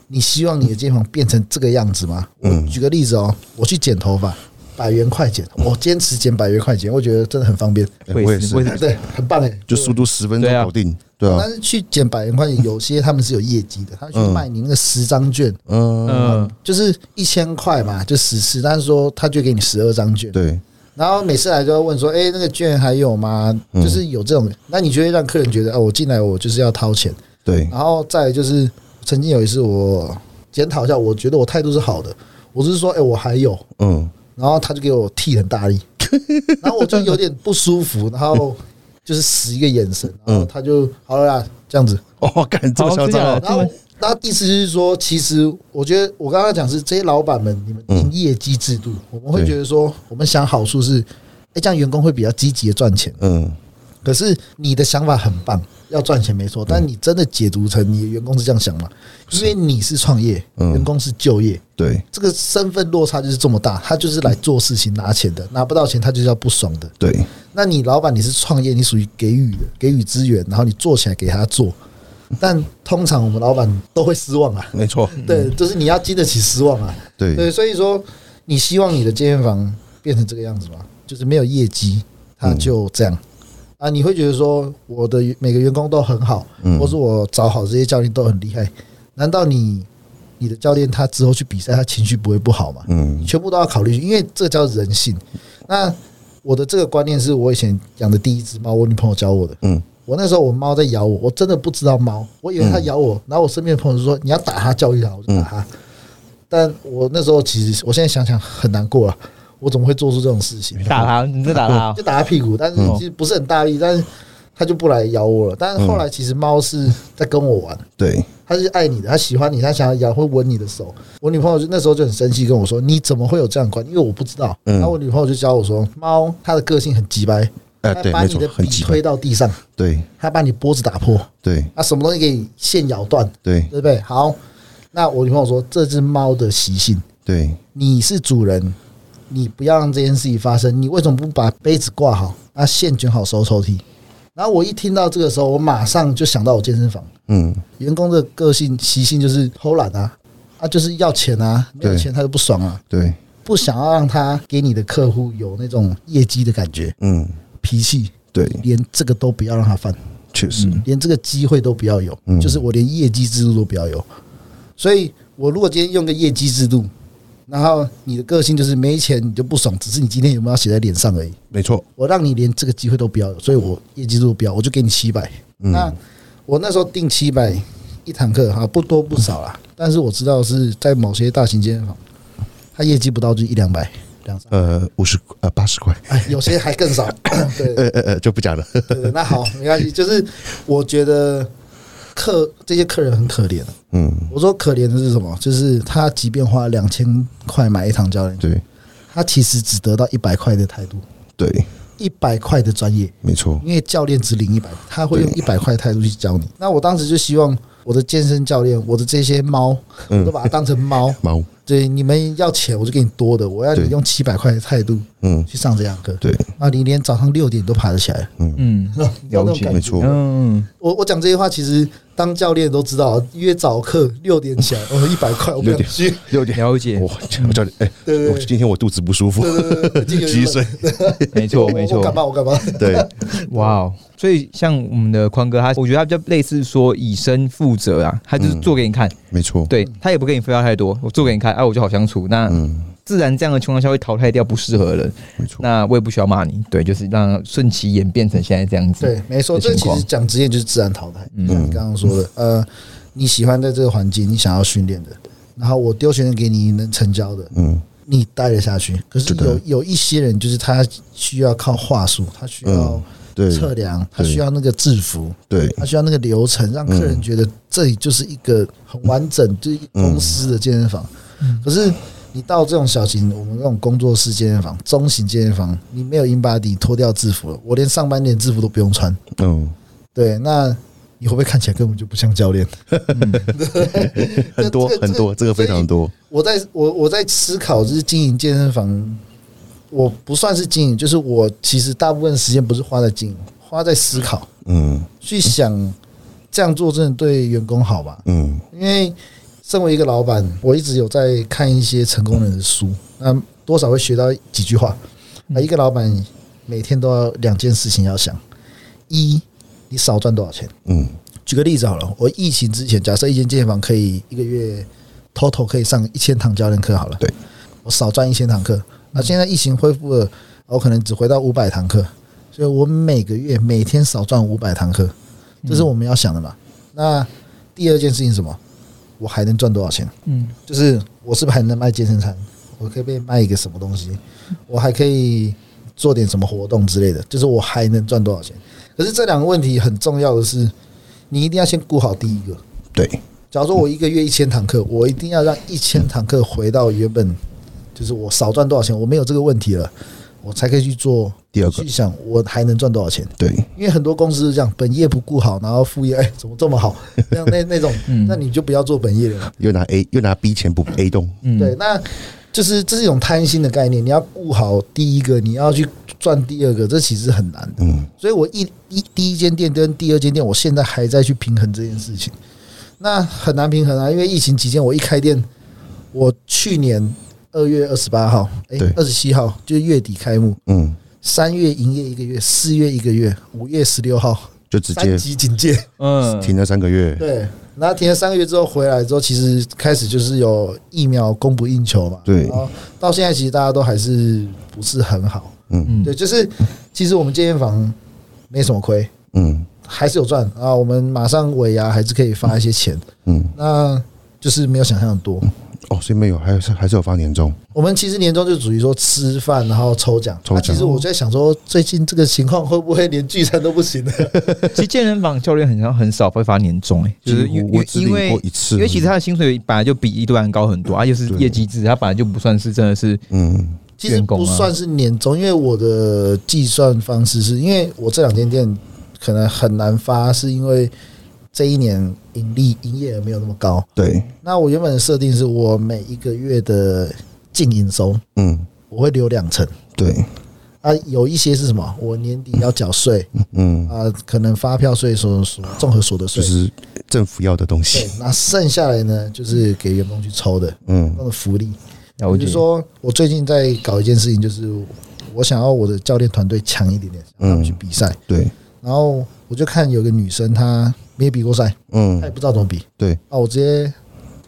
你希望你的健身房变成这个样子吗？我嗯举个例子哦，我去剪头发，百元快剪，我坚持剪百元快剪，我觉得真的很方便，哎我也是。对，很棒哎，就速度十分钟搞定，对啊。但，是去减百元快剪，有些他们是有业绩的，他去卖你那个十张券，嗯，嗯，就是一千块嘛，就十次，但是说他就给你十二张券，对，然后每次来都要问说，哎、那个券还有吗？嗯。就是有这种，那你就会让客人觉得，哦，我进来我就是要掏钱，对，然后再就是曾经有一次我检讨一下，我觉得我态度是好的，我是说，哎、我还有，嗯，然后他就给我剃很大力，然后我就有点不舒服，然后就是使一个眼神，然后他就好了啦，这样子。哦，敢这么嚣张哦，然后，然后意思就是说，其实我觉得我刚刚讲是这些老板们，你们定业绩制度，我们会对。觉得说，我们想好处是，哎，这样员工会比较积极的赚钱。嗯，可是你的想法很棒，要赚钱没错，但你真的解读成你的员工是这样想吗？因为你是创业，嗯员工是就业，对，这个身份落差就是这么大，他就是来做事情拿钱的，拿不到钱他就是要不爽的。对，那你老板你是创业，你属于给予的，给予资源，然后你做起来给他做。但通常我们老板都会失望啊，没错，对，就是你要经得起失望啊，对，对，所以说你希望你的健身房变成这个样子吗？就是没有业绩，他就这样啊？你会觉得说我的每个员工都很好，嗯或是我找好这些教练都很厉害？难道你你的教练他之后去比赛，他情绪不会不好吗？嗯你全部都要考虑，因为这叫人性。那我的这个观念是我以前养的第一只猫，我女朋友教我的。嗯，我那时候我猫在咬我，我真的不知道猫，我以为它咬我，然后我身边的朋友就说你要打它，教育它，我就打它。但我那时候其实，我现在想想很难过啊，我怎么会做出这种事情？打他，你在打他 就，打它屁股，但是其实不是很大力，但是它就不来咬我了。但是后来其实猫是在跟我玩，对，它是爱你的，它喜欢你，它想要咬，会吻你的手。我女朋友就那时候就很生气，跟我说：“你怎么会有这样的观念？因为我不知道。”嗯。然后我女朋友就教我说：“猫它的个性很急掰，哎，它把你的，笔推到地上，对，它把你脖子打破，对，它什么东西给你线咬断，对，对不对？好，那我女朋友说这只猫的习性，对，你是主人，你不要让这件事情发生。你为什么不把杯子挂好，把线卷好收抽屉？然后我一听到这个时候，我马上就想到我健身房嗯，员工的个性习性就是偷懒啊，啊就是要钱啊，没有钱他就不爽啊，对，不想要让他给你的客户有那种业绩的感觉，嗯，脾气，对，连这个都不要让他犯。确实，连这个机会都不要有，嗯就是我连业绩制度都不要有。所以我如果今天用个业绩制度，然后你的个性就是没钱你就不爽，只是你今天有没有写在脸上而已。没错，我让你连这个机会都不要有，所以我业绩制度不要，我就给你七百。嗯那我那时候定七百一堂课哈，不多不少啦，但是我知道是在某些大型健身房，他业绩不到就一两百。两三百，呃，五十呃八十块，哎，有些还更少。对，呃呃呃，就不讲了。那好，没关系。就是我觉得客这些客人很可怜。嗯，我说可怜的是什么？就是他即便花两千块买一堂教练，对。他其实只得到一百块的态度，对，一百块的专业，没错，因为教练只领一百，他会用一百块的态度去教你。那我当时就希望我的健身教练，我的这些猫，我都把它当成猫。猫，对，你们要钱我就给你多的，我要你用七百块的态度嗯，去上这堂课。对，啊，你连早上六点都爬得起来，嗯，你知道那种了解没错。嗯，我我讲这些话，其实当教练都知道，约早课六点起来，哦，一百块，我不想六点去。六点，了解，我我教练，哎，对对今天我肚子不舒服对对对，对积水，没错 没错。我，干嘛？我干嘛？对，哇哦！所以像我们的宽哥，他我觉得他比较类似说以身负责啊，他就是做给你看，没错，对他也不跟你废话太多，我做给你看，哎、我就好相处。那嗯，自然这样的情况下会淘汰掉不适合的人，没错，那我也不需要骂你，对，就是让顺其演变成现在这样子。对，没错，这其实讲职业就是自然淘汰。嗯。像你刚刚说的，呃，你喜欢在这个环境，你想要训练的，然后我丢学生给你能成交的，嗯，你待得下去。可是有有一些人，就是他需要靠话术，他需要测量，他需要那个制服，对，他需要那个流程，让客人觉得这里就是一个很完整，就是一公司的健身房。可是你到这种小型，我们这种工作室健身房、中型健身房，你没有 in body 脱掉制服了，我连上班连制服都不用穿。嗯，对，那你会不会看起来根本就不像教练？很 多很多，这个非常多，我在我我在思考，就是经营健身房，我不算是经营，就是我其实大部分时间不是花在经营，花在思考，嗯去想这样做真的对员工好吧？嗯因为身为一个老板，我一直有在看一些成功人的书。那多少会学到几句话。啊，一个老板每天都要两件事情要想：一，你少赚多少钱？嗯，举个例子好了，我疫情之前，假设一间健身房可以一个月 total 可以上一千堂教练课好了，对，我少赚一千堂课。那现在疫情恢复了，我可能只回到五百堂课，所以我每个月每天少赚五百堂课，这是我们要想的嘛。那第二件事情是什么？我还能赚多少钱？嗯，就是我是不是还能卖健身餐？我可以被卖一个什么东西？我还可以做点什么活动之类的？就是我还能赚多少钱？可是这两个问题很重要的是，你一定要先顾好第一个。对，假如说我一个月一千堂课，我一定要让一千堂课回到原本，就是我少赚多少钱，我没有这个问题了，我才可以去做第二个去想我还能赚多少钱。对，因为很多公司是这样，本业不顾好，然后副业哎怎么这么好？那那那种，那你就不要做本业了。又拿 A 又拿 B 钱补 A 洞，嗯对，那就是这是一种贪心的概念。你要顾好第一个，你要去赚第二个，这其实很难的。嗯，所以我一一第一间店跟第二间店，我现在还在去平衡这件事情，那很难平衡啊。因为疫情期间，我一开店，我去年二月二十八号，哎对，二十七号就是月底开幕，嗯，三月营业一个月，四月一个月，五月十六号就直接三级警戒。嗯，停了三个月，对，然后停了三个月之后回来之后，其实开始就是有疫苗供不应求嘛。对然后到现在其实大家都还是不是很好。嗯嗯对，就是其实我们健身房没什么亏，嗯还是有赚啊。我们马上尾牙还是可以发一些钱，嗯，那就是没有想象的多。哦，所以没有，还是还是有发年终，我们其实年终就属于说吃饭，然后抽奖。抽奖。那其实我在想说，最近这个情况会不会连聚餐都不行了？其实健身房教练很像很少会发年终，哎，就是因为因为过一次因为其实他的薪水本来就比一般人高很多，啊，且是对。业绩制，他本来就不算是真的是嗯。其实不算是年终，因为我的计算方式是因为我这两间店可能很难发，是因为这一年盈利营业额没有那么高。对，那我原本的设定是我每一个月的净营收嗯我会留两成对，啊，有一些是什么？我年底要缴税嗯，啊，可能发票税、所所综合所得税。就是政府要的东对西，，那剩下来呢，就是给员工去抽的，嗯那个福利。了解比如。说，我最近在搞一件事情，就是我想要我的教练团队强一点点，让他们去比赛。对，然后我就看有个女生，她没比过赛，嗯，他也嗯不知道怎么比。对，啊，我直接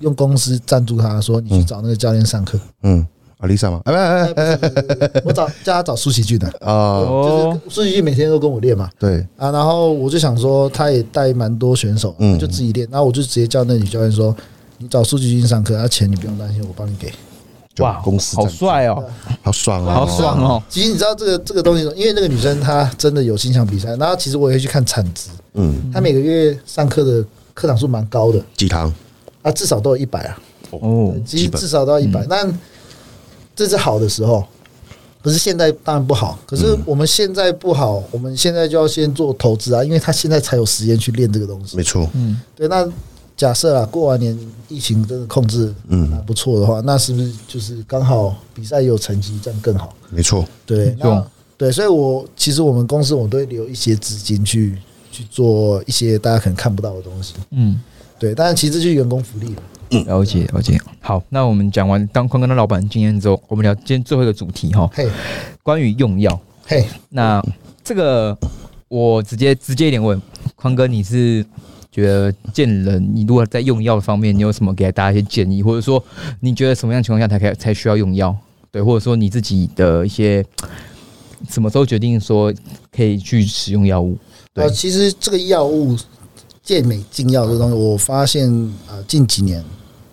用公司赞助他，说你去找那个教练上课。嗯，阿丽莎吗？哎哎哎，我找叫他找苏喜俊的，啊，哦就是苏喜俊每天都跟我练嘛。对，啊，然后我就想说，他也带蛮多选手，嗯就自己练。然后我就直接叫那女教练说：“你找苏喜俊上课，他，钱你不用担心，我帮你给。”就哇，公司好帅哦，好爽哦，好爽哦，其实你知道这个这个东西，因为那个女生她真的有心想比赛，然后其实我也会去看产值，嗯，她每个月上课的课堂数蛮高的，几堂，啊，至少都有一百啊，哦，其实至少都要一百、但这是好的时候，可是现在当然不好。可是我们现在不好，我们现在就要先做投资啊，因为他现在才有时间去练这个东西。没。错，嗯，对，那假设啊，过完年疫情真的控制嗯蛮不错的话，那是不是就是刚好比赛也有成绩，这样更好？没错，对，没错那对，所以我其实我们公司我都会留一些资金去去做一些大家可能看不到的东西。嗯，对，但是其实就是员工福利了。嗯了解了解。好，那我们讲完当坤哥的老板经验之后，我们聊今天最后一个主题哈，嘿，关于用药。嘿，那这个我直接直接一点问宽哥，你是觉得见人，你如果在用药方面，你有什么给大家一些建议，或者说你觉得什么样情况下才可以才需要用药？对，或者说你自己的一些什么时候决定说可以去使用药物？对呃，其实这个药物健美禁药这个东西，我发现啊、呃近几年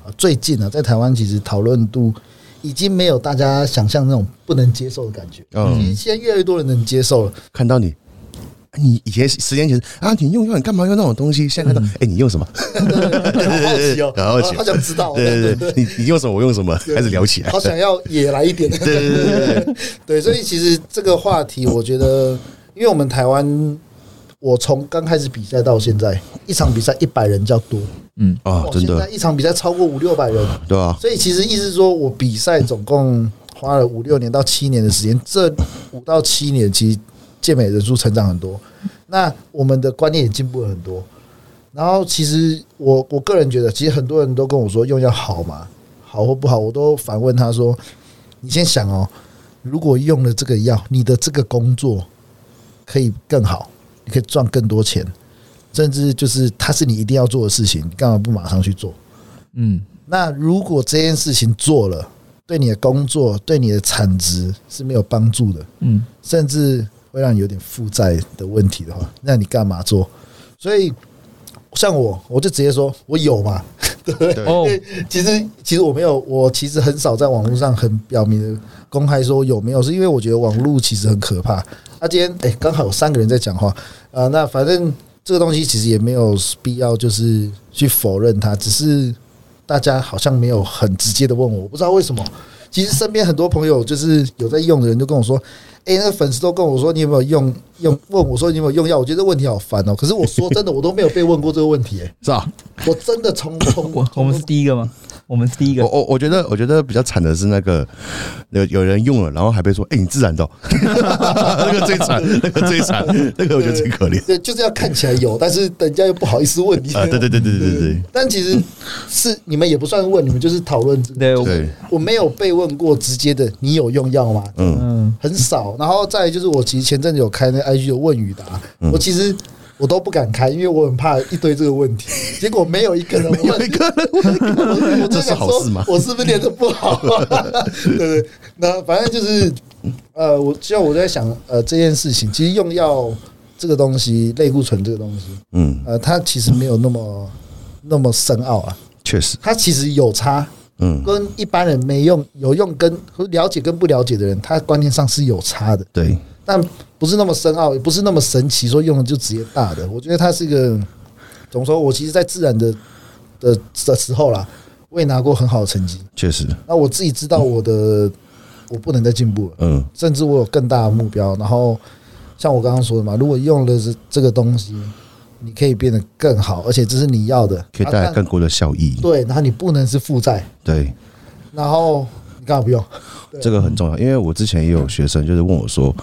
啊、最近啊，在台湾其实讨论度已经没有大家想象那种不能接受的感觉。嗯其实现在越来越多人能接受了。看到你。你以前十年前啊，你用用你干嘛用那种东西？现在看到，哎，你用什么？好好奇哦，好奇好想知道。对对对，你你用什么？我用什么？开始聊起来好。想要也来一点。对对对对 对，所以其实这个话题，我觉得，因为我们台湾，我从刚开始比赛到现在，一场比赛一百人较多，嗯，啊，真的现在，一场比赛超过五六百人，对啊，所以其实意思是说我比赛总共花了五六年到七年的时间，这五到七年其实健美人数成长很多，那我们的观念也进步了很多。然后其实我我个人觉得，其实很多人都跟我说用药好吗？好或不好，我都反问他说：你先想哦，如果用了这个药，你的这个工作可以更好，你可以赚更多钱，甚至就是它是你一定要做的事情，你干嘛不马上去做？嗯，那如果这件事情做了，对你的工作、对你的产值是没有帮助的，嗯，甚至会让你有点负债的问题的话，那你干嘛做？所以，像我，我就直接说，我有嘛，对不对？哦其实其实我没有，我其实很少在网络上很表明的公开说有没有，是因为我觉得网络其实很可怕。啊，今天哎，刚好有三个人在讲话啊，那反正这个东西其实也没有必要就是去否认它，只是大家好像没有很直接的问我，我不知道为什么。其实身边很多朋友就是有在用的人，就跟我说：“哎、那个粉丝都跟我说你有没有用用？问我说你有没有用药？我觉得这问题好烦哦、可是我说真的，我都没有被问过这个问题、哎，是吧？我真的从从我我们是第一个吗？我们是第一个我。我我觉得我觉得比较惨的是那个有有人用了，然后还被说，哎、你自然的哦，那个最惨，那个最惨，那个我觉得最可怜对，就是要看起来有，但是人家又不好意思问你啊！对对对对对对对但其实是你们也不算问，你们就是讨论这个。对，我对，我没有被问过直接的，你有用药吗？嗯，嗯，很少。然后再来就是我其实前阵子有开那 IG 的问与答，嗯我其实我都不敢开，因为我很怕一堆这个问题。结果没有一个人问，有一个人这是好事吗我是不是练的不好？对对，那反正就是呃，我就我在想呃这件事情，其实用药这个东西，类固醇这个东西，嗯，呃，它其实没有那么那么深奥啊，确实，它其实有差。嗯，跟一般人没用有用跟了解跟不了解的人，他观念上是有差的。对，但不是那么深奥，也不是那么神奇，说用了就直接大的。我觉得它是一个，怎么说？我其实，在自然的的的时候啦，我也拿过很好的成绩。确实，那我自己知道我的，我不能再进步了，嗯，甚至我有更大的目标。然后，像我刚刚说的嘛，如果用了这这个东西，你可以变得更好，而且这是你要的，可以带来啊更多的效益但。对。然后你不能是负债，对，然后你干嘛不用？这个很重要，因为我之前也有学生就是问我说，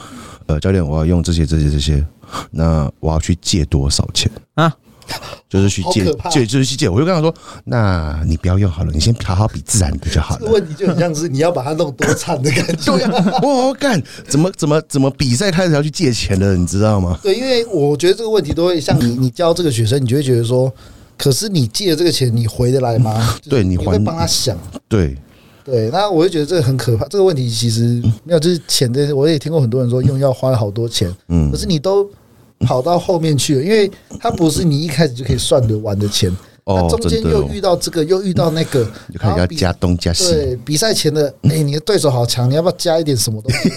呃，教练，我要用这些这些这些，那我要去借多少钱啊？就是去借借，就是去借。我就跟他说，那你不要用好了，你先好好比自然的就好了。这个问题就很像是你要把它弄多惨的感觉。对呀，我干，怎么怎么怎么比赛开始要去借钱了，你知道吗？对，因为我觉得这个问题都会像你，你教这个学生，你就会觉得说，可是你借的这个钱，你回得来吗？就是对你还你会帮他想。对，对，那我就觉得这个很可怕。这个问题其实没有，就是钱的，我也听过很多人说用药花了好多钱，嗯可是你都跑到后面去了，因为它不是你一开始就可以算得完的钱，哦那中间又遇到这个，又遇到那个，就看然后比人家加东加西，对，比赛前的，哎、你的对手好强，你要不要加一点什么东西？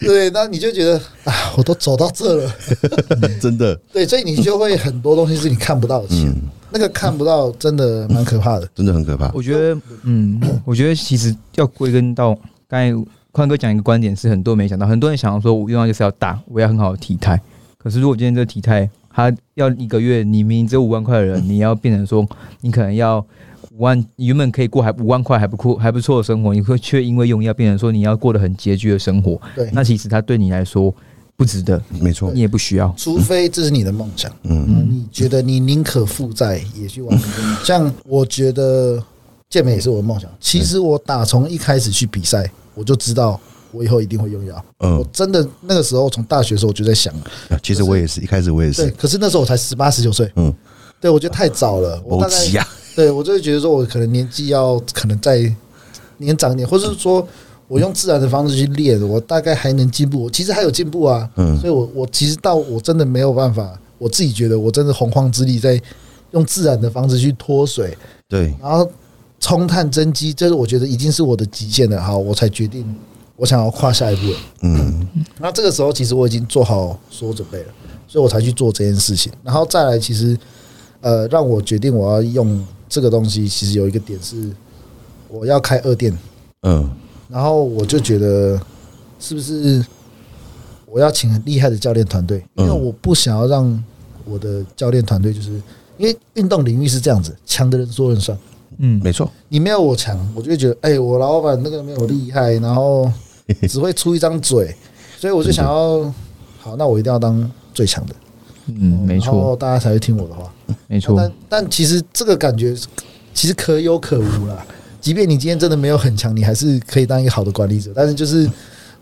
对，那你就觉得啊，我都走到这了，真的对，所以你就会很多东西是你看不到的钱，嗯那个看不到真的蛮可怕的。真的很可怕。我觉得，嗯，我觉得其实要归根到刚才宽哥讲一个观点是很多人没想到，很多人想要说我用药就是要大，我要很好的体态。可是如果今天这个体态，他要一个月你明明只有五万块的人，你要变成说你可能要五万，你原本可以过还五万块还不错还不错的生活，你会却因为用药变成说你要过得很拮据的生活，对，那其实他对你来说不值得，没错你，也不需要。除非这是你的梦想，嗯，嗯，你觉得你宁可负债也去完成这个梦想。像我觉得健美也是我的梦想。其实我打从一开始去比赛，我就知道我以后一定会用药。嗯我真的那个时候从大学的时候我就在想，其实我也是一开始我也对，是，可是那时候我才十八十九岁，嗯，对我觉得太早了。我大概欧吉呀，对我就会觉得说，我可能年纪要可能再年长一点，或者是说我用自然的方式去练，我大概还能进步。我其实还有进步啊，嗯所以我我其实到我真的没有办法，我自己觉得我真的洪荒之力在用自然的方式去脱水，对，然后冲碳增肌，这是我觉得已经是我的极限了。好，我才决定我想要跨下一步了。嗯，那这个时候其实我已经做好所有准备了，所以我才去做这件事情。然后再来，其实呃，让我决定我要用这个东西，其实有一个点是我要开二店，嗯，然后我就觉得是不是我要请很厉害的教练团队，因为嗯我不想要让我的教练团队就是因为运动领域是这样子，强的人说了算。嗯，没错，你没有我强，我就会觉得，哎、我老板那个没有厉害，然后只会出一张嘴，所以我就想要，好，那我一定要当最强的，嗯，没然错，后大家才会听我的话。没错，但但其实这个感觉其实可有可无啦，即便你今天真的没有很强，你还是可以当一个好的管理者。但是就是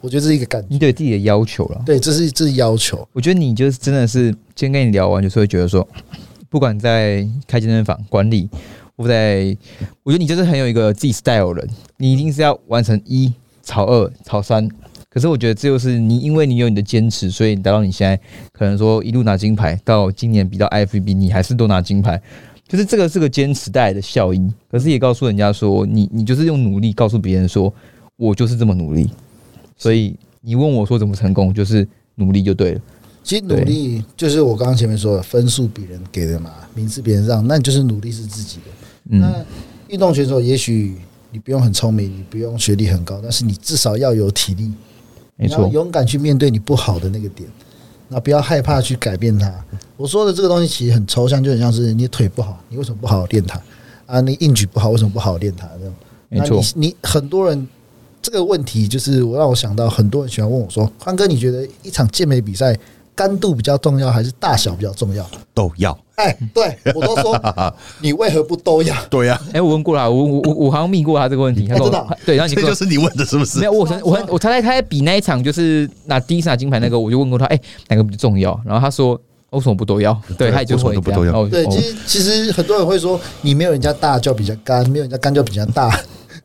我觉得这是一个感觉，你对自己的要求了。对，这是这是要求。我觉得你就是真的是今天跟你聊完，就是会觉得说，不管在开健身房管理，或在，我觉得你就是很有一个自己 style 的人，你一定是要完成一炒二炒三。可是我觉得这就是你，因为你有你的坚持，所以达到你现在可能说一路拿金牌，到今年比到 IFB，你还是都拿金牌。就是这个是个坚持带来的效应，可是也告诉人家说，你你就是用努力告诉别人说，我就是这么努力。所以你问我说怎么成功，就是努力就对了。其实努力就是我刚刚前面说的，分数别人给的嘛，名次别人让，那你就是努力是自己的。那运动选手也许你不用很聪明，你不用学历很高，但是你至少要有体力，没错，勇敢去面对你不好的那个点。那不要害怕去改变它。我说的这个东西其实很抽象，就很像是你腿不好，你为什么不好好练它？啊，你硬举不好，为什么不好好练它？这样，没错。你很多人这个问题，就是我让我想到，很多人喜欢问我说：“宽哥，你觉得一场健美比赛干度比较重要，还是大小比较重要？”都要。哎，对我都说，你为何不都要？对呀。哎，我问过了，我我我我好像问过他这个问题。他说：“对，然后你这就是你问的，是不是？”没有，我我我他在他在比那一场，就是拿第一次拿金牌那个，我就问过他：“哎，哪个比较重要？”然后他说：“为什么不都要？”对，他也就说：“不都要。”对，其实其实很多人会说，你没有人家大就比较干，没有人家干就比较大。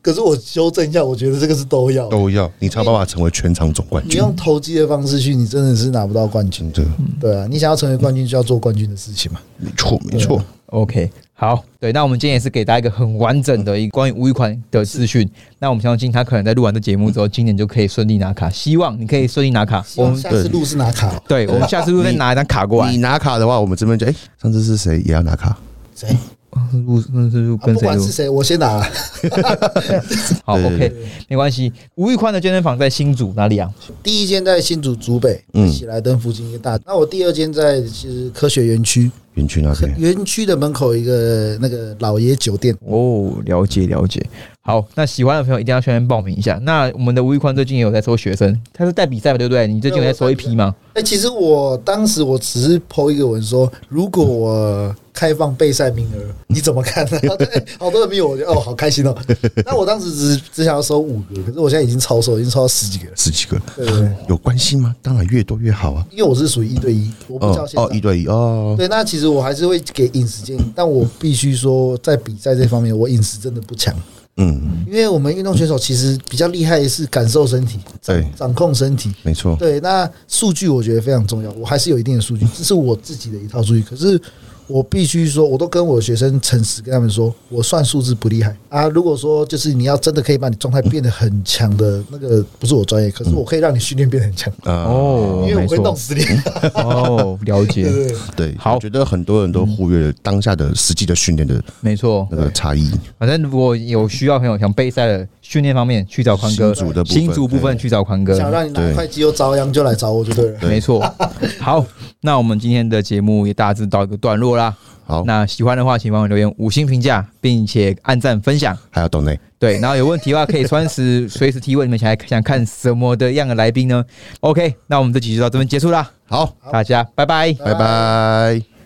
可是我修正一下，我觉得这个是都要都要，你才有办法成为全场总冠军。你用投机的方式去，你真的是拿不到冠军。对，对啊，你想要成为冠军，就要做冠军的事情嘛。没错，没错。OK，好，对，那我们今天也是给大家一个很完整的一个关于吴亦宽的资讯。那我们相信他可能在录完这节目之后，今年就可以顺利拿卡。希望你可以顺利拿卡。我们下次录是拿卡。对，我们下次录再拿一张卡过来。你拿卡的话，我们这边就哎，上次是谁也要拿卡？谁？录那是录跟谁录？不管是谁，我先拿。好，OK，没关系。吴玉宽的健身房在新竹哪里啊？第一间在新竹竹北，嗯，喜来登附近一个大。那我第二间在其实科学园区。园区那边，园区的门口一个那个老爷酒店。哦，了解了解。好，那喜欢的朋友一定要先报名一下。那我们的吴玉宽最近也有在收学生，他是带比赛对不对？你最近有在收一批吗？哎，其实我当时我只是抛一个文说，如果我开放备赛名额，你怎么看呢？好多人比我，哦，好开心哦。那我当时只只想要收五个，可是我现在已经超收，已经超到十几个了，十几个。对，有关系吗？当然越多越好啊。因为我是属于一对一，我不叫现哦，一对一哦。对，那其实我还是会给饮食建议，但我必须说，在比赛这方面，我饮食真的不强。嗯，因为我们运动选手其实比较厉害的是感受身体，对，掌控身体，没错。对，那数据我觉得非常重要，我还是有一定的数据，这是我自己的一套数据。可是我必须说，我都跟我学生诚实跟他们说，我算数字不厉害啊。如果说就是你要真的可以把你状态变得很强的那个，不是我专业，可是我可以让你训练变得很强哦，因为我会弄死你 哦。了解，对，好，我觉得很多人都忽略了当下的实际的训练的，没错，那个差异。反正如果有需要朋友想备赛的训练方面，去找宽哥；新组部分去找宽哥。想让你拿块肌肉遭殃，就来找我就对了。没错。好，那我们今天的节目也大致到一个段落啦。好，那喜欢的话，请帮我留言五星评价，并且按赞分享，还要懂内对。然后有问题的话，可以随时随时提问。你们想想看什么的样的来宾呢？OK，那我们这集就到这边结束啦。好，大家拜拜，拜拜。